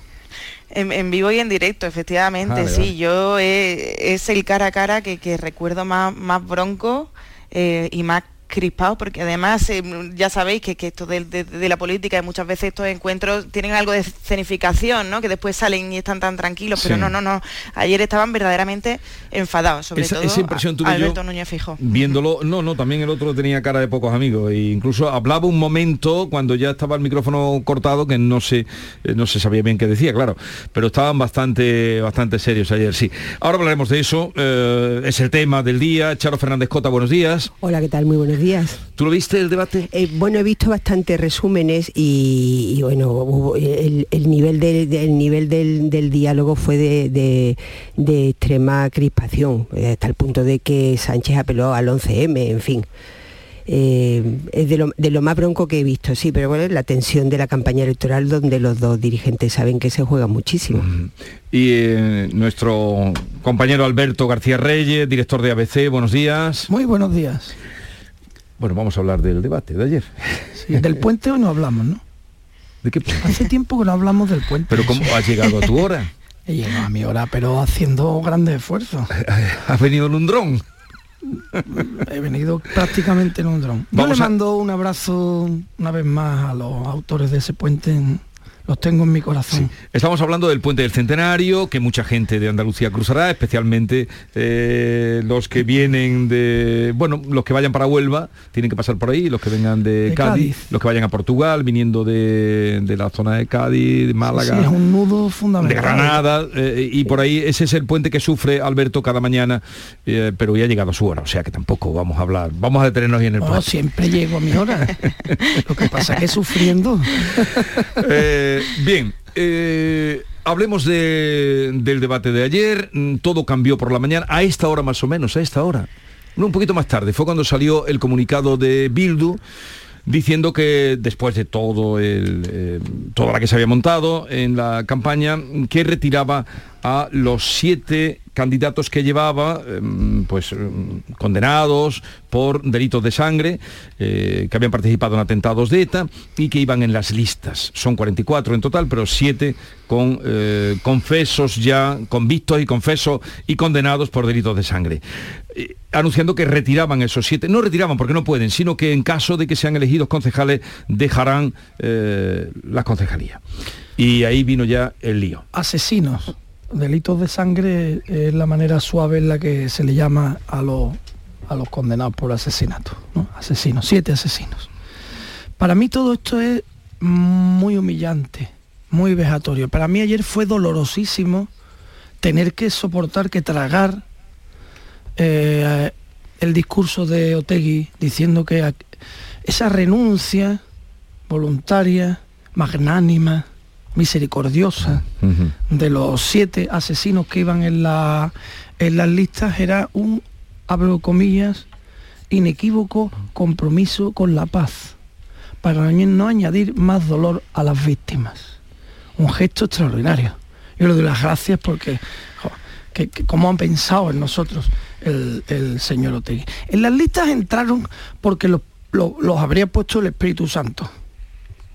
En, en vivo y en directo, efectivamente, Vale, sí. Yo eh, es el cara a cara que, que recuerdo más, más bronco eh, y más crispados, porque además eh, ya sabéis que, que esto de, de- de la política y muchas veces estos encuentros tienen algo de escenificación, ¿no? Que después salen y están tan tranquilos, pero Sí. no, no, no. Ayer estaban verdaderamente enfadados, sobre Esa- todo esa impresión tuve yo Alberto Núñez Fijo. Viéndolo, no, no, también el otro tenía cara de pocos amigos e incluso hablaba un momento cuando ya estaba el micrófono cortado que no se eh, no se sabía bien qué decía, claro, pero estaban bastante bastante serios ayer, sí. Ahora hablaremos de eso, eh, es el tema del día. Charo Fernández Cota, buenos días. Hola, ¿qué tal? Muy buenos días. ¿Tú lo viste el debate? Eh, bueno, he visto bastantes resúmenes y, y, bueno, hubo- el, el nivel, del, nivel del, del diálogo fue de, de- de extrema crispación, eh, hasta el punto de que Sánchez apeló al 11M, en fin. Eh, es de lo, de lo más bronco que he visto, sí, pero bueno, es la tensión de la campaña electoral donde los dos dirigentes saben que se juega muchísimo. Y eh, nuestro compañero Alberto García Reyes, director de ABC, buenos días. Muy buenos días. Bueno, vamos a hablar del debate de ayer. Sí, del puente hoy no hablamos, ¿no? ¿De qué? Hace tiempo que no hablamos del puente. Pero ¿cómo has llegado a tu hora? He llegado a mi hora, pero haciendo grandes esfuerzos. ¿Has venido en un dron? He venido prácticamente en un dron. Yo le a- mando un abrazo una vez más a los autores de ese puente. Los tengo en mi corazón. Estamos hablando del puente del centenario, que mucha gente de Andalucía cruzará, especialmente eh, los que vienen de, bueno, los que vayan para Huelva, tienen que pasar por ahí, los que vengan de, De Cádiz, Cádiz. los que vayan a Portugal, viniendo de, de la zona de Cádiz, de Málaga. Sí, es un nudo de fundamental. Granada eh, y por ahí ese es el puente que sufre Alberto cada mañana eh, pero ya ha llegado su hora o sea que tampoco vamos a hablar vamos a detenernos ahí en el No, puente siempre llego a mi hora. Lo que pasa es que sufriendo. Eh, bien, eh, hablemos de- del debate de ayer. Mm, Todo cambió por la mañana, a esta hora más o menos, a esta hora. Un poquito más tarde, fue cuando salió el comunicado de Bildu diciendo que después de todo el, eh, toda la que se había montado en la campaña, que retiraba a los siete candidatos que llevaba, em, pues em, condenados por delitos de sangre, eh, que habían participado en atentados de ETA y que iban en las listas. Son 44 en total, pero siete con eh, confesos ya, convictos y confesos y condenados por delitos de sangre. Eh, anunciando que retiraban esos siete, no retiraban porque no pueden, sino que en caso de que sean elegidos concejales dejarán eh, la concejalía. Y ahí vino ya el lío. asesinos. Delitos de sangre es la manera suave en la que se le llama a los, a los condenados por asesinato. ¿no? Asesinos, siete asesinos. Para mí todo esto es muy humillante, muy vejatorio. Para mí ayer fue dolorosísimo tener que soportar, que tragar eh, el discurso de Otegui diciendo que esa renuncia voluntaria, magnánima, misericordiosa de los siete asesinos que iban en, la, en las listas era un, abro comillas, inequívoco compromiso con la paz, para no añadir más dolor a las víctimas. Un gesto extraordinario. Yo le doy las gracias porque, jo, que, que cómo han pensado en nosotros el, el señor Otegui. En las listas entraron porque los, los- los habría puesto el Espíritu Santo.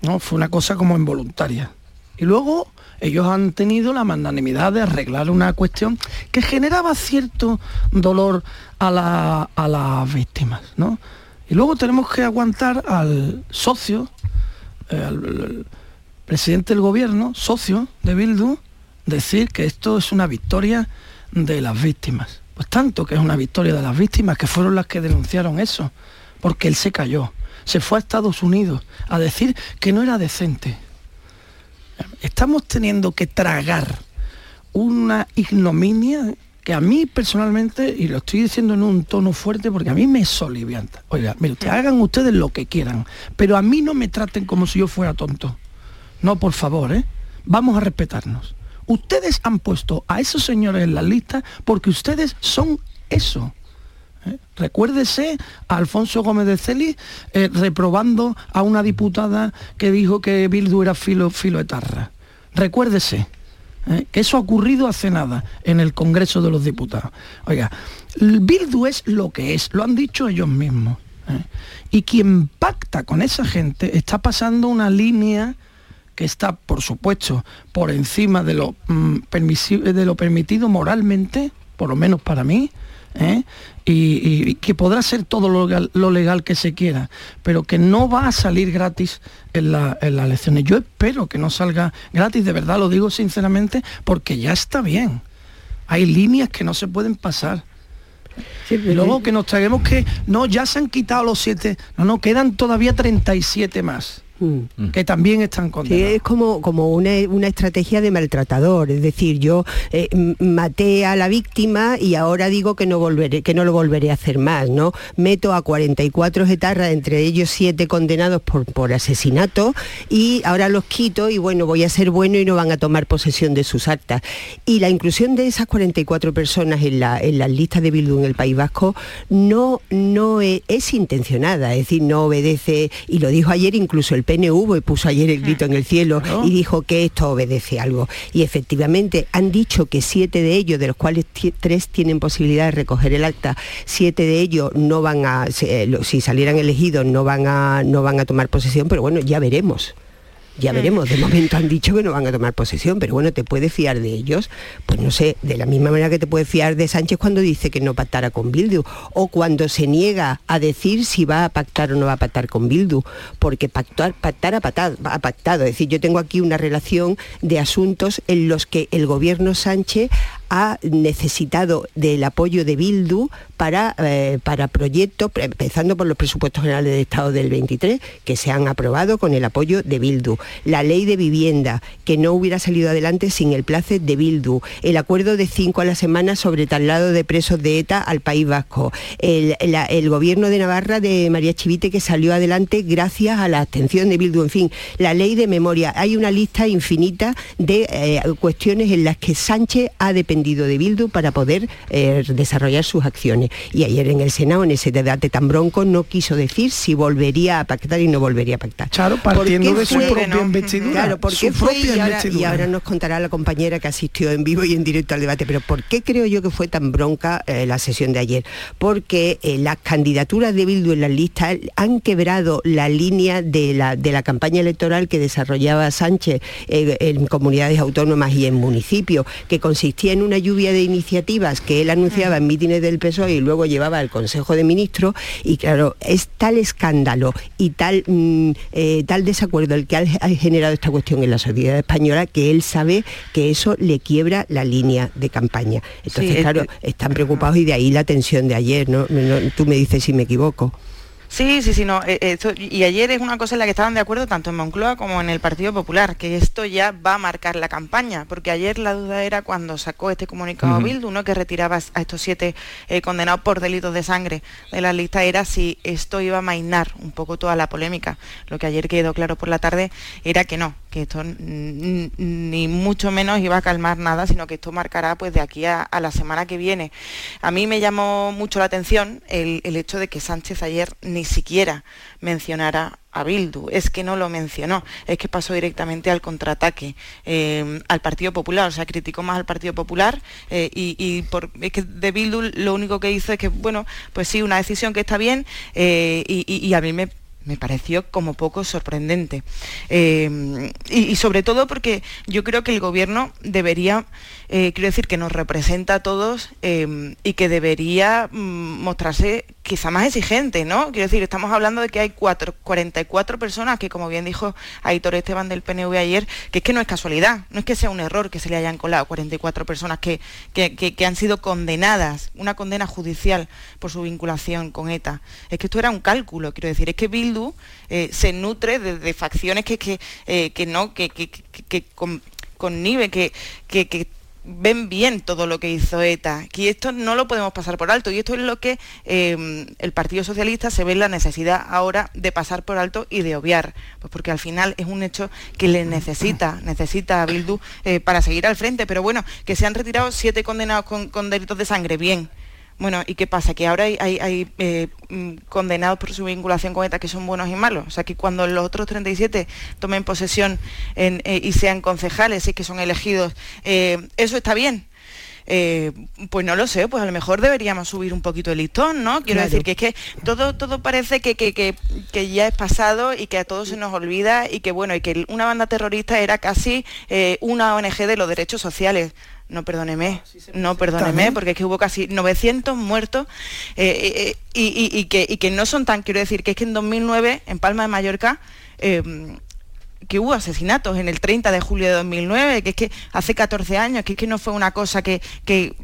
¿no? Fue una cosa como involuntaria. Y luego ellos han tenido la magnanimidad de arreglar una cuestión que generaba cierto dolor a, la- a las víctimas. ¿no? Y luego tenemos que aguantar al socio, eh, al, al presidente del gobierno, socio de Bildu, decir que esto es una victoria de las víctimas. Pues tanto que es una victoria de las víctimas, que fueron las que denunciaron eso, porque él se cayó. Se fue a Estados Unidos a decir que no era decente. Estamos teniendo que tragar una ignominia que a mí personalmente, y lo estoy diciendo en un tono fuerte porque a mí me solivianta. Oiga, mire, usted, hagan ustedes lo que quieran, pero a mí no me traten como si yo fuera tonto. No, por favor, ¿eh? Vamos a respetarnos. Ustedes han puesto a esos señores en la lista porque ustedes son eso. ¿Eh? Recuérdese a Alfonso Gómez de Celi eh, reprobando a una diputada que dijo que Bildu era filo, filo etarra. Recuérdese ¿eh? que eso ha ocurrido hace nada en el Congreso de los Diputados. Oiga, Bildu es lo que es, lo han dicho ellos mismos. Y quien pacta con esa gente está pasando una línea que está, por supuesto, por encima de lo, mm, permisi- de lo permitido moralmente, por lo menos para mí, ¿eh? y, que podrá ser todo lo legal, que se quiera, pero que no va a salir gratis en, las elecciones. Yo espero que no salga gratis, de verdad lo digo sinceramente, porque ya está bien. Hay líneas que no se pueden pasar. y luego que nos traguemos que no, ya se han quitado los siete, no, no, quedan todavía 37 más. Mm. que también están condenados. Sí, es como, como una, estrategia de maltratador, es decir, yo eh, maté a la víctima y ahora digo que no, volveré, que no lo volveré a hacer más, ¿no? Meto a 44 etarras, entre ellos siete condenados por, por asesinato, y ahora los quito y bueno, voy a ser bueno y no van a tomar posesión de sus actas. Y la inclusión de esas 44 personas en, la, en las listas de Bildu en el País Vasco no, no es, es intencionada, es decir, no obedece, y lo dijo ayer incluso el PNV puso ayer el grito en el cielo y dijo que esto obedece algo. Y efectivamente han dicho que siete de ellos, de los cuales tres tienen posibilidad de recoger el acta, siete de ellos no van a, si salieran elegidos, no van a, no van a tomar posesión, pero bueno, ya veremos. Ya mm. veremos, de momento han dicho que no van a tomar posesión, pero bueno, ¿te puedes fiar de ellos? Pues no sé, de la misma manera que te puedes fiar de Sánchez cuando dice que no pactara con Bildu, o cuando se niega a decir si va a pactar o no va a pactar con Bildu, porque pactar, pactar ha, pactado, ha pactado. Es decir, yo tengo aquí una relación de asuntos en los que el gobierno Sánchez ha necesitado del apoyo de Bildu para, eh, para proyectos, empezando por los presupuestos generales de Estado del 23, que se han aprobado con el apoyo de Bildu. La ley de vivienda, que no hubiera salido adelante sin el place de Bildu. El acuerdo de cinco a la semana sobre traslado de presos de ETA al País Vasco. El, gobierno de Navarra de María Chivite, que salió adelante gracias a la abstención de Bildu. En fin, la ley de memoria. Hay una lista infinita de eh, cuestiones en las que Sánchez ha dependido de Bildu para poder eh, desarrollar sus acciones. Y ayer en el Senado, en ese debate tan bronco, no quiso decir si volvería a pactar y no volvería a pactar. Claro, partiendo de su propia investidura. Claro, porque fue y ahora, nos contará la compañera que asistió en vivo y en directo al debate. Pero ¿por qué creo yo que fue tan bronca eh, la sesión de ayer? Porque eh, las candidaturas de Bildu en las listas han quebrado la línea de la, de la campaña electoral que desarrollaba Sánchez en comunidades autónomas y en municipios, que consistía en una lluvia de iniciativas que él anunciaba en mítines del PSOE y luego llevaba al Consejo de Ministros y claro, es tal escándalo y tal, mm, eh, tal desacuerdo el que ha, generado esta cuestión en la sociedad española que él sabe que eso le quiebra la línea de campaña. Entonces, claro, están preocupados y de ahí la tensión de ayer, ¿no? Tú me dices si me equivoco. Sí, sí, sí, no. Eh, y ayer es una cosa en la que estaban de acuerdo tanto en Moncloa como en el Partido Popular, que esto ya va a marcar la campaña, porque ayer la duda era cuando sacó este comunicado Bildu, ¿no? que retiraba a estos siete eh, condenados por delitos de sangre de la lista, era si esto iba a mainar un poco toda la polémica. Lo que ayer quedó claro por la tarde era que no, que esto ni mucho menos iba a calmar nada, sino que esto marcará pues de aquí a, la semana que viene. A mí me llamó mucho la atención el, el hecho de que Sánchez ayer ni siquiera mencionara a Bildu, es que no lo mencionó, es que pasó directamente al contraataque eh, al Partido Popular, o sea, criticó más al Partido Popular eh, y, por, es que de Bildu lo único que hizo es que, bueno, pues sí, una decisión que está bien eh, y, a mí me me pareció como poco sorprendente. y, sobre todo porque yo creo que el gobierno debería eh, quiero decir que nos representa a todos em, y que debería mm, mostrarse quizá más exigente, ¿no? Quiero decir, estamos hablando de que hay 44 personas que, como bien dijo Aitor Esteban del PNV ayer, que es que no es casualidad, no es que sea un error que se le hayan colado 44 personas que, que, han sido condenadas, una condena judicial por su vinculación con ETA. Es que esto era un cálculo, quiero decir, es que Bildu eh, se nutre de, facciones que, que, eh, no, que, con, connive, que, que, ven bien todo lo que hizo ETA. Y esto no lo podemos pasar por alto. Y esto es lo que em, el Partido Socialista se ve en la necesidad ahora de pasar por alto y de obviar. Pues porque al final es un hecho que le necesita, necesita a Bildu eh, para seguir al frente. Pero bueno, que se han retirado siete condenados con, con delitos de sangre, bien. Bueno, ¿y qué pasa? Que ahora hay, eh, mm, condenados por su vinculación con ETA que son buenos y malos. O sea, que cuando los otros 37 tomen posesión eh, y sean concejales y que son elegidos, eh, ¿eso está bien? pues no lo sé, pues a lo mejor deberíamos subir un poquito el listón, ¿no? Quiero decir que es que todo, todo parece que, que, ya es pasado y que a todos se nos olvida y que bueno, y que una banda terrorista era casi una ONG de los derechos sociales no perdóneme, no perdóneme, porque es que hubo casi 900 muertos eh, eh, y, que, y, que, no son tan, quiero decir, que es que en 2009, en Palma de Mallorca, eh, que hubo asesinatos en el 30 de julio de 2009, que es que hace 14 años, que es que no fue una cosa que, que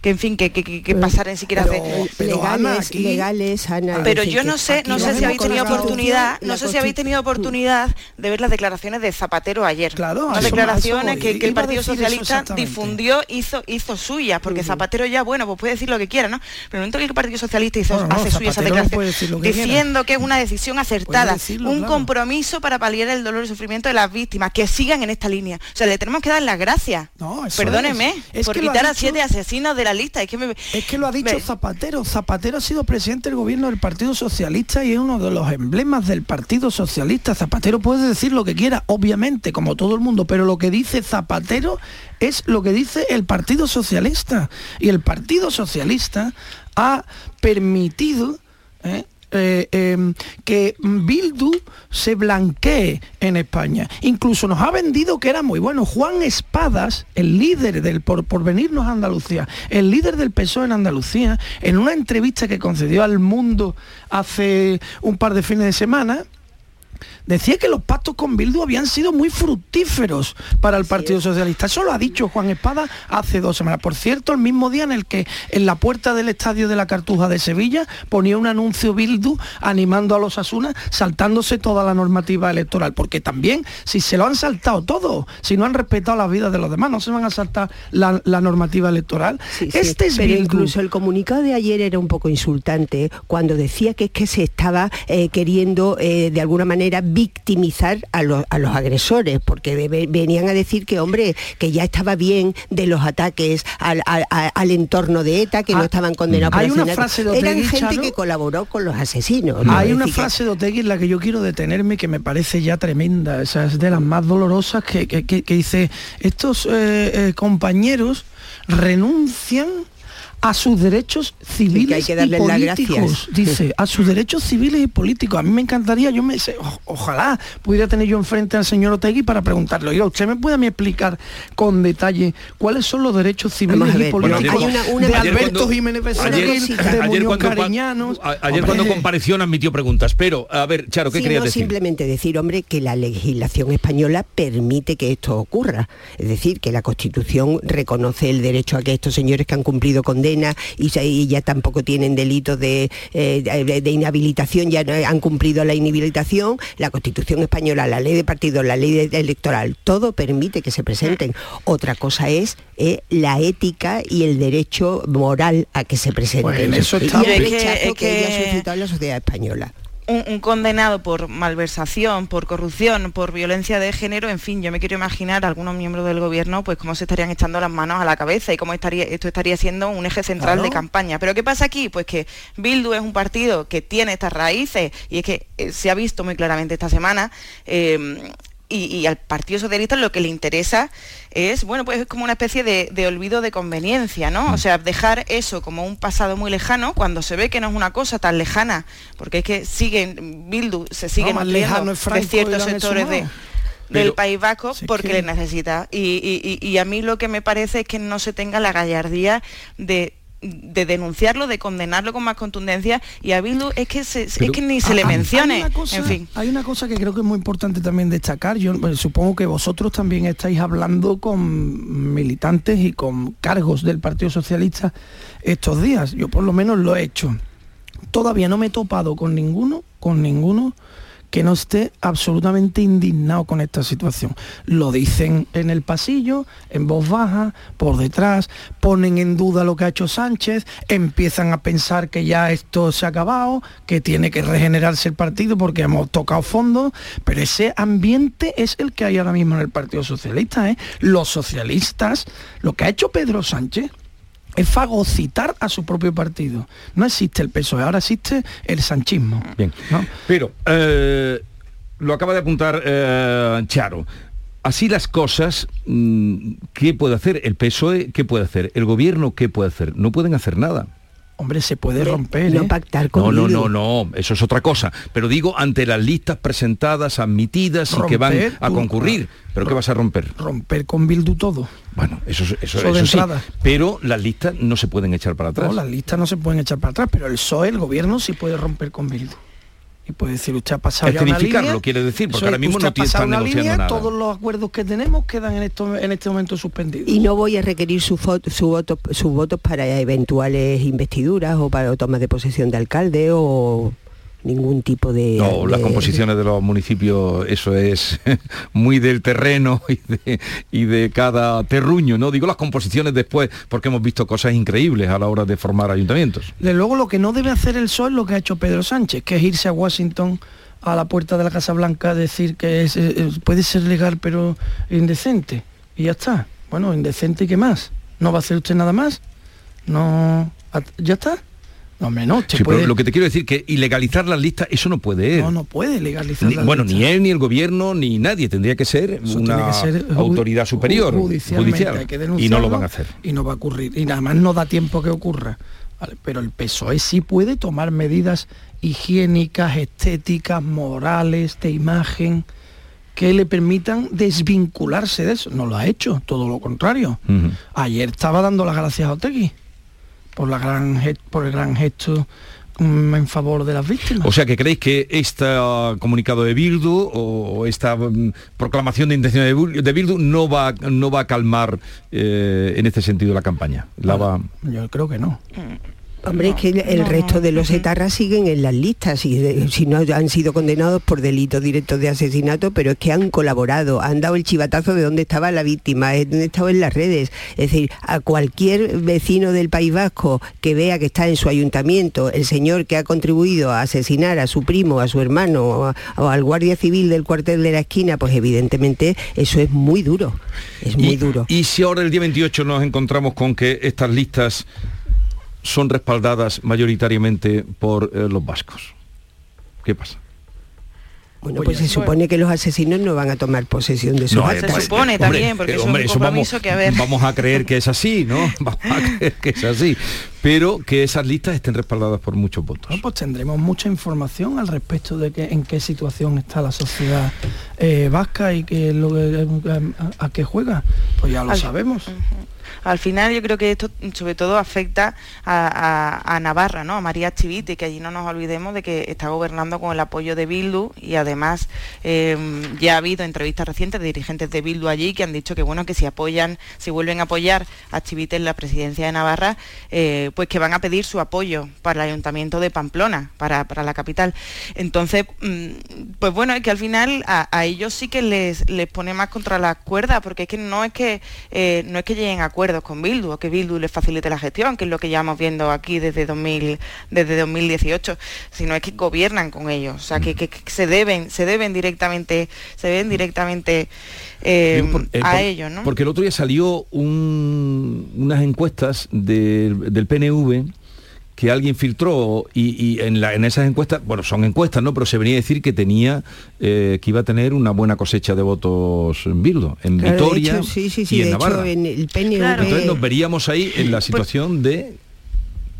que en fin, que, que, que siquiera pero, legales, legales, Pero yo no sé, no sé si habéis tenido oportunidad, no sé si habéis tenido oportunidad de ver las declaraciones de Zapatero ayer. Claro, las declaraciones que, el Partido Socialista difundió, hizo, hizo suyas, porque Zapatero ya, bueno, pues puede decir lo que quiera, ¿no? Pero el momento que el Partido Socialista hizo, hace suyas esa declaración, diciendo que es una decisión acertada, un compromiso para paliar el dolor y sufrimiento de las víctimas, que sigan en esta línea. O sea, le tenemos que dar las gracias. Perdóneme, por quitar a siete asesinos de la lista. Es que, es que lo ha dicho Zapatero. Zapatero ha sido presidente del gobierno del Partido Socialista y es uno de los emblemas del Partido Socialista. Zapatero puede decir lo que quiera, obviamente, como todo el mundo, pero lo que dice Zapatero es lo que dice el Partido Socialista. Y el Partido Socialista ha permitido ¿eh? Eh, em, que Bildu se blanquee en España. Incluso nos ha vendido que era muy bueno. Juan Espadas, el líder del por, venirnos a Andalucía, el líder del PSOE en Andalucía, en una entrevista que concedió al mundo hace un par de fines de semana, decía que los pactos con Bildu habían sido muy fructíferos para el Partido Socialista. Eso lo ha dicho Juan Espada hace dos semanas. Por cierto, el mismo día en el que en la puerta del estadio de la Cartuja de Sevilla ponía un anuncio Bildu animando a los Asunas, saltándose toda la normativa electoral. Porque también, si se lo han saltado todo, si no han respetado la vida de los demás, no se van a saltar la, normativa electoral. este es Pero incluso el comunicado de ayer era un poco insultante cuando decía que es que se estaba eh, queriendo eh, de alguna manera victimizar a los, agresores, porque venían a decir que, hombre, que ya estaba bien de los ataques al, entorno de ETA, que no ah, estaban condenados hay una frase de Eran gente que colaboró con los asesinos. Hay una frase de Otegui en la que yo quiero detenerme que me parece ya tremenda, esa es de las más dolorosas, que, dice, estos eh, eh, compañeros renuncian a sus derechos civiles y políticos, dice, a sus derechos civiles y políticos. A mí me encantaría, yo me ojalá pudiera tener yo enfrente al señor Otegui para preguntarle, oiga, ¿usted me puede a mí explicar con detalle cuáles son los derechos civiles y políticos de Alberto Jiménez ayer, de cuando, Cariñanos? Ayer cuando compareció no admitió preguntas, pero a ver, Charo, ¿qué quería decir? simplemente decir, hombre, que la legislación española permite que esto ocurra. Es decir, que la Constitución reconoce el derecho a que estos señores que han cumplido condena y, ya tampoco tienen delitos eh, de, de, inhabilitación, ya han cumplido la inhabilitación, la Constitución española, la ley de partidos, la ley electoral, todo permite que se presenten. Otra cosa es eh, la ética y el derecho moral a que se presenten. eso está y el rechazo que, que ha suscitado en la sociedad española un, condenado por malversación, por corrupción, por violencia de género, en fin, yo me quiero imaginar algunos miembros del gobierno, pues cómo se estarían echando las manos a la cabeza y cómo estaría, esto estaría siendo un eje central de campaña. Pero ¿qué pasa aquí? Pues que Bildu es un partido que tiene estas raíces y es que eh, se ha visto muy claramente esta semana. Eh, y, al Partido Socialista lo que le interesa es, bueno, pues es como una especie de, olvido de conveniencia, ¿no? O sea, dejar eso como un pasado muy lejano cuando se ve que no es una cosa tan lejana, porque es que siguen, Bildu se siguen no, de ciertos sectores del País Vasco porque le necesita. y, a mí lo que me parece es que no se tenga la gallardía de de denunciarlo, de condenarlo con más contundencia y a Bildu es que, es que ni se le mencione. en fin. hay una cosa que creo que es muy importante también destacar. Yo supongo que vosotros también estáis hablando con militantes y con cargos del Partido Socialista estos días. Yo por lo menos lo he hecho. Todavía no me he topado con ninguno, con ninguno que no esté absolutamente indignado con esta situación. Lo dicen en el pasillo, en voz baja, por detrás, ponen en duda lo que ha hecho Sánchez, empiezan a pensar que ya esto se ha acabado, que tiene que regenerarse el partido porque hemos tocado fondo, pero ese ambiente es el que hay ahora mismo en el Partido Socialista. ¿eh? Los socialistas, lo que ha hecho Pedro Sánchez, es fagocitar a su propio partido. No existe el PSOE, ahora existe el sanchismo. Bien, pero eh, lo acaba de apuntar eh, Charo. Así las cosas, mm, ¿qué puede hacer el PSOE? ¿Qué puede hacer? ¿El gobierno qué puede hacer? No pueden hacer nada. Hombre, se puede romper. No ¿eh? pactar con No, no, no, no, eso es otra cosa. Pero digo, ante las listas presentadas, admitidas y que van a tú- concurrir. ¿Pero qué vas a romper? Romper con Bildu todo. Bueno, eso, es- eso, Eso de sí. entrada. Pero las listas no se pueden echar para atrás. No, las listas no se pueden echar para atrás, pero el PSOE, el gobierno, sí puede romper con Bildu. Y puede decir, usted ha pasado ya una línea. quiere decir, porque Eso ahora mismo usted no están negociando línea, nada. Todos los acuerdos que tenemos quedan en, esto, en este momento suspendidos. Y no voy a requerir su, fo- su voto, sus votos para eventuales investiduras o para tomas de posesión de alcalde o ningún tipo de... No, las composiciones de los municipios, eso es muy del terreno y de, y de cada terruño, ¿no? Digo las composiciones después, porque hemos visto cosas increíbles a la hora de formar ayuntamientos. De luego lo que no debe hacer el PSOE es lo que ha hecho Pedro Sánchez, que es irse a Washington a la puerta de la Casa Blanca a decir que es, eh, eh, puede ser legal pero indecente. Y ya está. Bueno, indecente y qué más. ¿No va a hacer usted nada más? No. ¿Ya está? No, usted Sí, pero lo que te quiero decir que ilegalizar las listas, eso no puede. No, no puede legalizar Ni- las bueno, listas. ni él, ni el gobierno, ni nadie. Tendría que ser Eso una que ser autoridad superior, judicial. Y no lo van a hacer. Y no va a ocurrir. Y nada más no da tiempo que ocurra. Vale, Pero el PSOE sí puede tomar medidas higiénicas, estéticas, morales, de imagen, que le permitan desvincularse de eso. No lo ha hecho, todo lo contrario. Ayer estaba dando las gracias a Otegui por, la gran, ge- por el gran gesto mm, en favor de las víctimas. O sea, que creéis que este comunicado de Bildu o, esta mm, proclamación de intención de, Bildu no va, no va a calmar eh, en este sentido la campaña. La va... Yo creo que no. Hombre, es que el, el resto de los etarras siguen en las listas, y de- si no han sido condenados por delitos directos de asesinato, pero es que han colaborado, han dado el chivatazo de dónde estaba la víctima, de dónde estaba en las redes. Es decir, a cualquier vecino del País Vasco que vea que está en su ayuntamiento el señor que ha contribuido a asesinar a su primo, a su hermano o, a- o al guardia civil del cuartel de la esquina, pues evidentemente eso es muy duro, es muy y, duro. y si ahora el día 28 nos encontramos con que estas listas son respaldadas mayoritariamente por eh, los vascos, ¿qué pasa? Bueno, pues se supone que los asesinos no van a tomar posesión de sus No, eh, pues, supone hombre, también, porque eh, es un eso vamos, compromiso que, a ver. vamos a creer que es así, ¿no? Vamos a creer que es así. Pero que esas listas estén respaldadas por muchos votos. No, pues tendremos mucha información al respecto de que, en qué situación está la sociedad eh, vasca y qué es lo que- a, a qué juega. Pues ya lo Al- sabemos. Al final yo creo que esto sobre todo afecta a, Navarra, ¿no? A María Chivite, que allí no nos olvidemos de que está gobernando con el apoyo de Bildu y además eh, ya ha habido entrevistas recientes de dirigentes de Bildu allí que han dicho que bueno que si apoyan, si vuelven a apoyar a Chivite en la presidencia de Navarra, eh, pues que van a pedir su apoyo para el ayuntamiento de Pamplona, para, para la capital. Entonces, mm, pues bueno, es que al final a, ellos sí que les, les pone más contra las cuerdas, porque es que no es que eh, no es que lleguen a acuerdos con Bildu o que Bildu les facilite la gestión, que es lo que llevamos viendo aquí desde 2000, desde 2018, sino es que gobiernan con ellos, o sea que, que- que se deben, se deben directamente, se deben directamente eh, por- eh, a por- ellos, ¿no? Porque el otro día salió un- unas encuestas del- del PNV que alguien filtró y, y en, la- en esas encuestas, bueno, son encuestas, ¿no? Pero se venía a decir que tenía, eh, que iba a tener una buena cosecha de votos en Bildo, en Claro, Vitoria hecho, sí, sí, sí, y en Navarra. hecho en el PNV... Entonces nos veríamos ahí en la situación de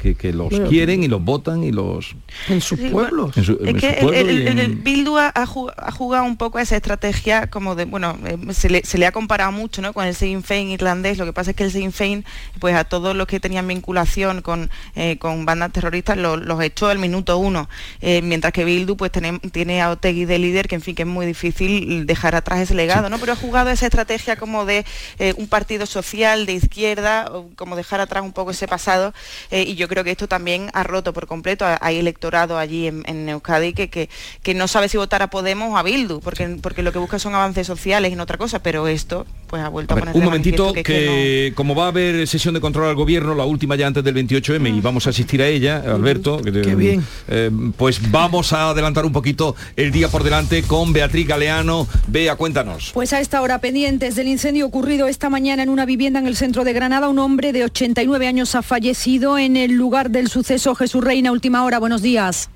que, que los Bueno. quieren y los votan y los... En sus Sí, pueblos. En su- en Es su que el, pueblo el- y el- el en- Bildu ha, ha ju- ha jugado un poco a esa estrategia como de, bueno, eh, se, le, se le ha comparado mucho ¿no? con el Sinn Féin irlandés, lo que pasa es que el Sinn Féin, pues a todos los que tenían vinculación con, eh, con bandas terroristas lo- los echó al minuto uno, eh, mientras que Bildu pues tiene, tiene a Otegui de líder, que en fin, que es muy difícil dejar atrás ese legado, ¿no? Pero ha jugado esa estrategia como de eh, un partido social de izquierda, como dejar atrás un poco ese pasado, eh, y yo creo que esto también ha roto por completo, hay electorado allí en, en Euskadi que, que, que no sabe si votar a Podemos o a Bildu, porque, porque lo que busca son avances sociales y no otra cosa, pero esto pues ha vuelto A a, poner un momentito que, que es que como va a haber sesión de control al gobierno, la última ya antes del 28M, y vamos a asistir a ella, Alberto, que, Qué bien. eh, pues vamos a adelantar un poquito el día por delante con Beatriz Galeano. Bea, cuéntanos. Pues a esta hora, pendientes del incendio ocurrido esta mañana en una vivienda en el centro de Granada, un hombre de 89 años ha fallecido en el lugar del suceso. Jesús Reina, última hora, buenos días.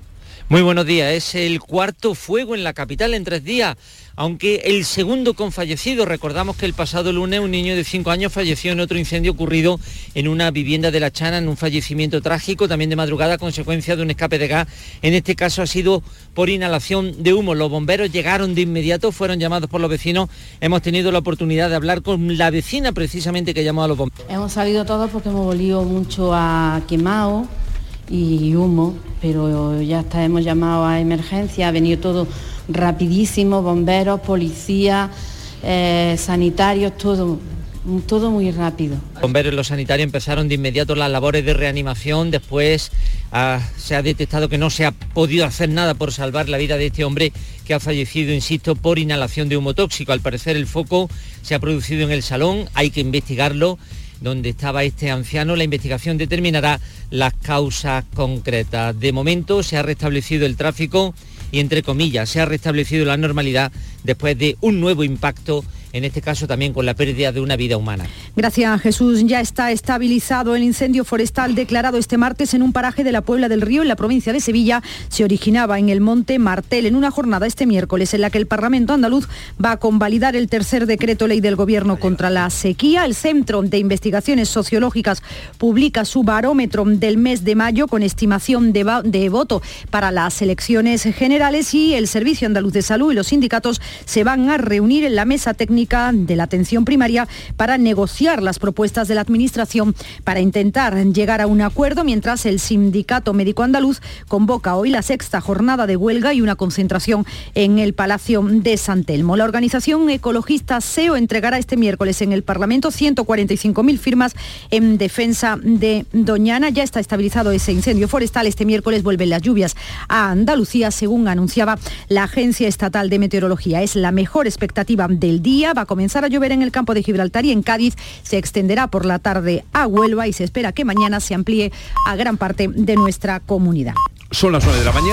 Muy buenos días. Es el cuarto fuego en la capital en tres días, aunque el segundo con fallecido. Recordamos que el pasado lunes un niño de cinco años falleció en otro incendio ocurrido en una vivienda de La Chana, en un fallecimiento trágico, también de madrugada, a consecuencia de un escape de gas. En este caso ha sido por inhalación de humo. Los bomberos llegaron de inmediato, fueron llamados por los vecinos. Hemos tenido la oportunidad de hablar con la vecina precisamente que llamó a los bomberos. Hemos salido todos porque hemos olido mucho a quemado y humo, pero ya está, hemos llamado a emergencia, ha venido todo rapidísimo, bomberos, policía, eh, sanitarios, todo, todo muy rápido. Bomberos y los sanitarios empezaron de inmediato las labores de reanimación, después ah, se ha detectado que no se ha podido hacer nada por salvar la vida de este hombre que ha fallecido, insisto, por inhalación de humo tóxico. Al parecer el foco se ha producido en el salón, hay que investigarlo donde estaba este anciano. La investigación determinará las causas concretas. De momento se ha restablecido el tráfico y, entre comillas, se ha restablecido la normalidad después de un nuevo impacto en este caso también con la pérdida de una vida humana. Gracias Jesús. Ya está estabilizado el incendio forestal declarado este martes en un paraje de la Puebla del Río en la provincia de Sevilla. Se originaba en el monte Martel en una jornada este miércoles en la que el Parlamento andaluz va a convalidar el tercer decreto ley del Gobierno contra la sequía. El Centro de Investigaciones Sociológicas publica su barómetro del mes de mayo con estimación de, de voto para las elecciones generales y el Servicio Andaluz de Salud y los sindicatos se van a reunir en la mesa técnica de la atención primaria para negociar las propuestas de la Administración para intentar llegar a un acuerdo, mientras el Sindicato Médico Andaluz convoca hoy la sexta jornada de huelga y una concentración en el Palacio de San Telmo. La organización ecologista SEO entregará este miércoles en el Parlamento 145.000 firmas en defensa de Doñana. Ya está estabilizado ese incendio forestal. Este miércoles vuelven las lluvias a Andalucía, según anunciaba la Agencia Estatal de Meteorología. Es la mejor expectativa del día va a comenzar a llover en el campo de Gibraltar y en Cádiz se extenderá por la tarde a Huelva y se espera que mañana se amplíe a gran parte de nuestra comunidad. Son las 9 de la mañana.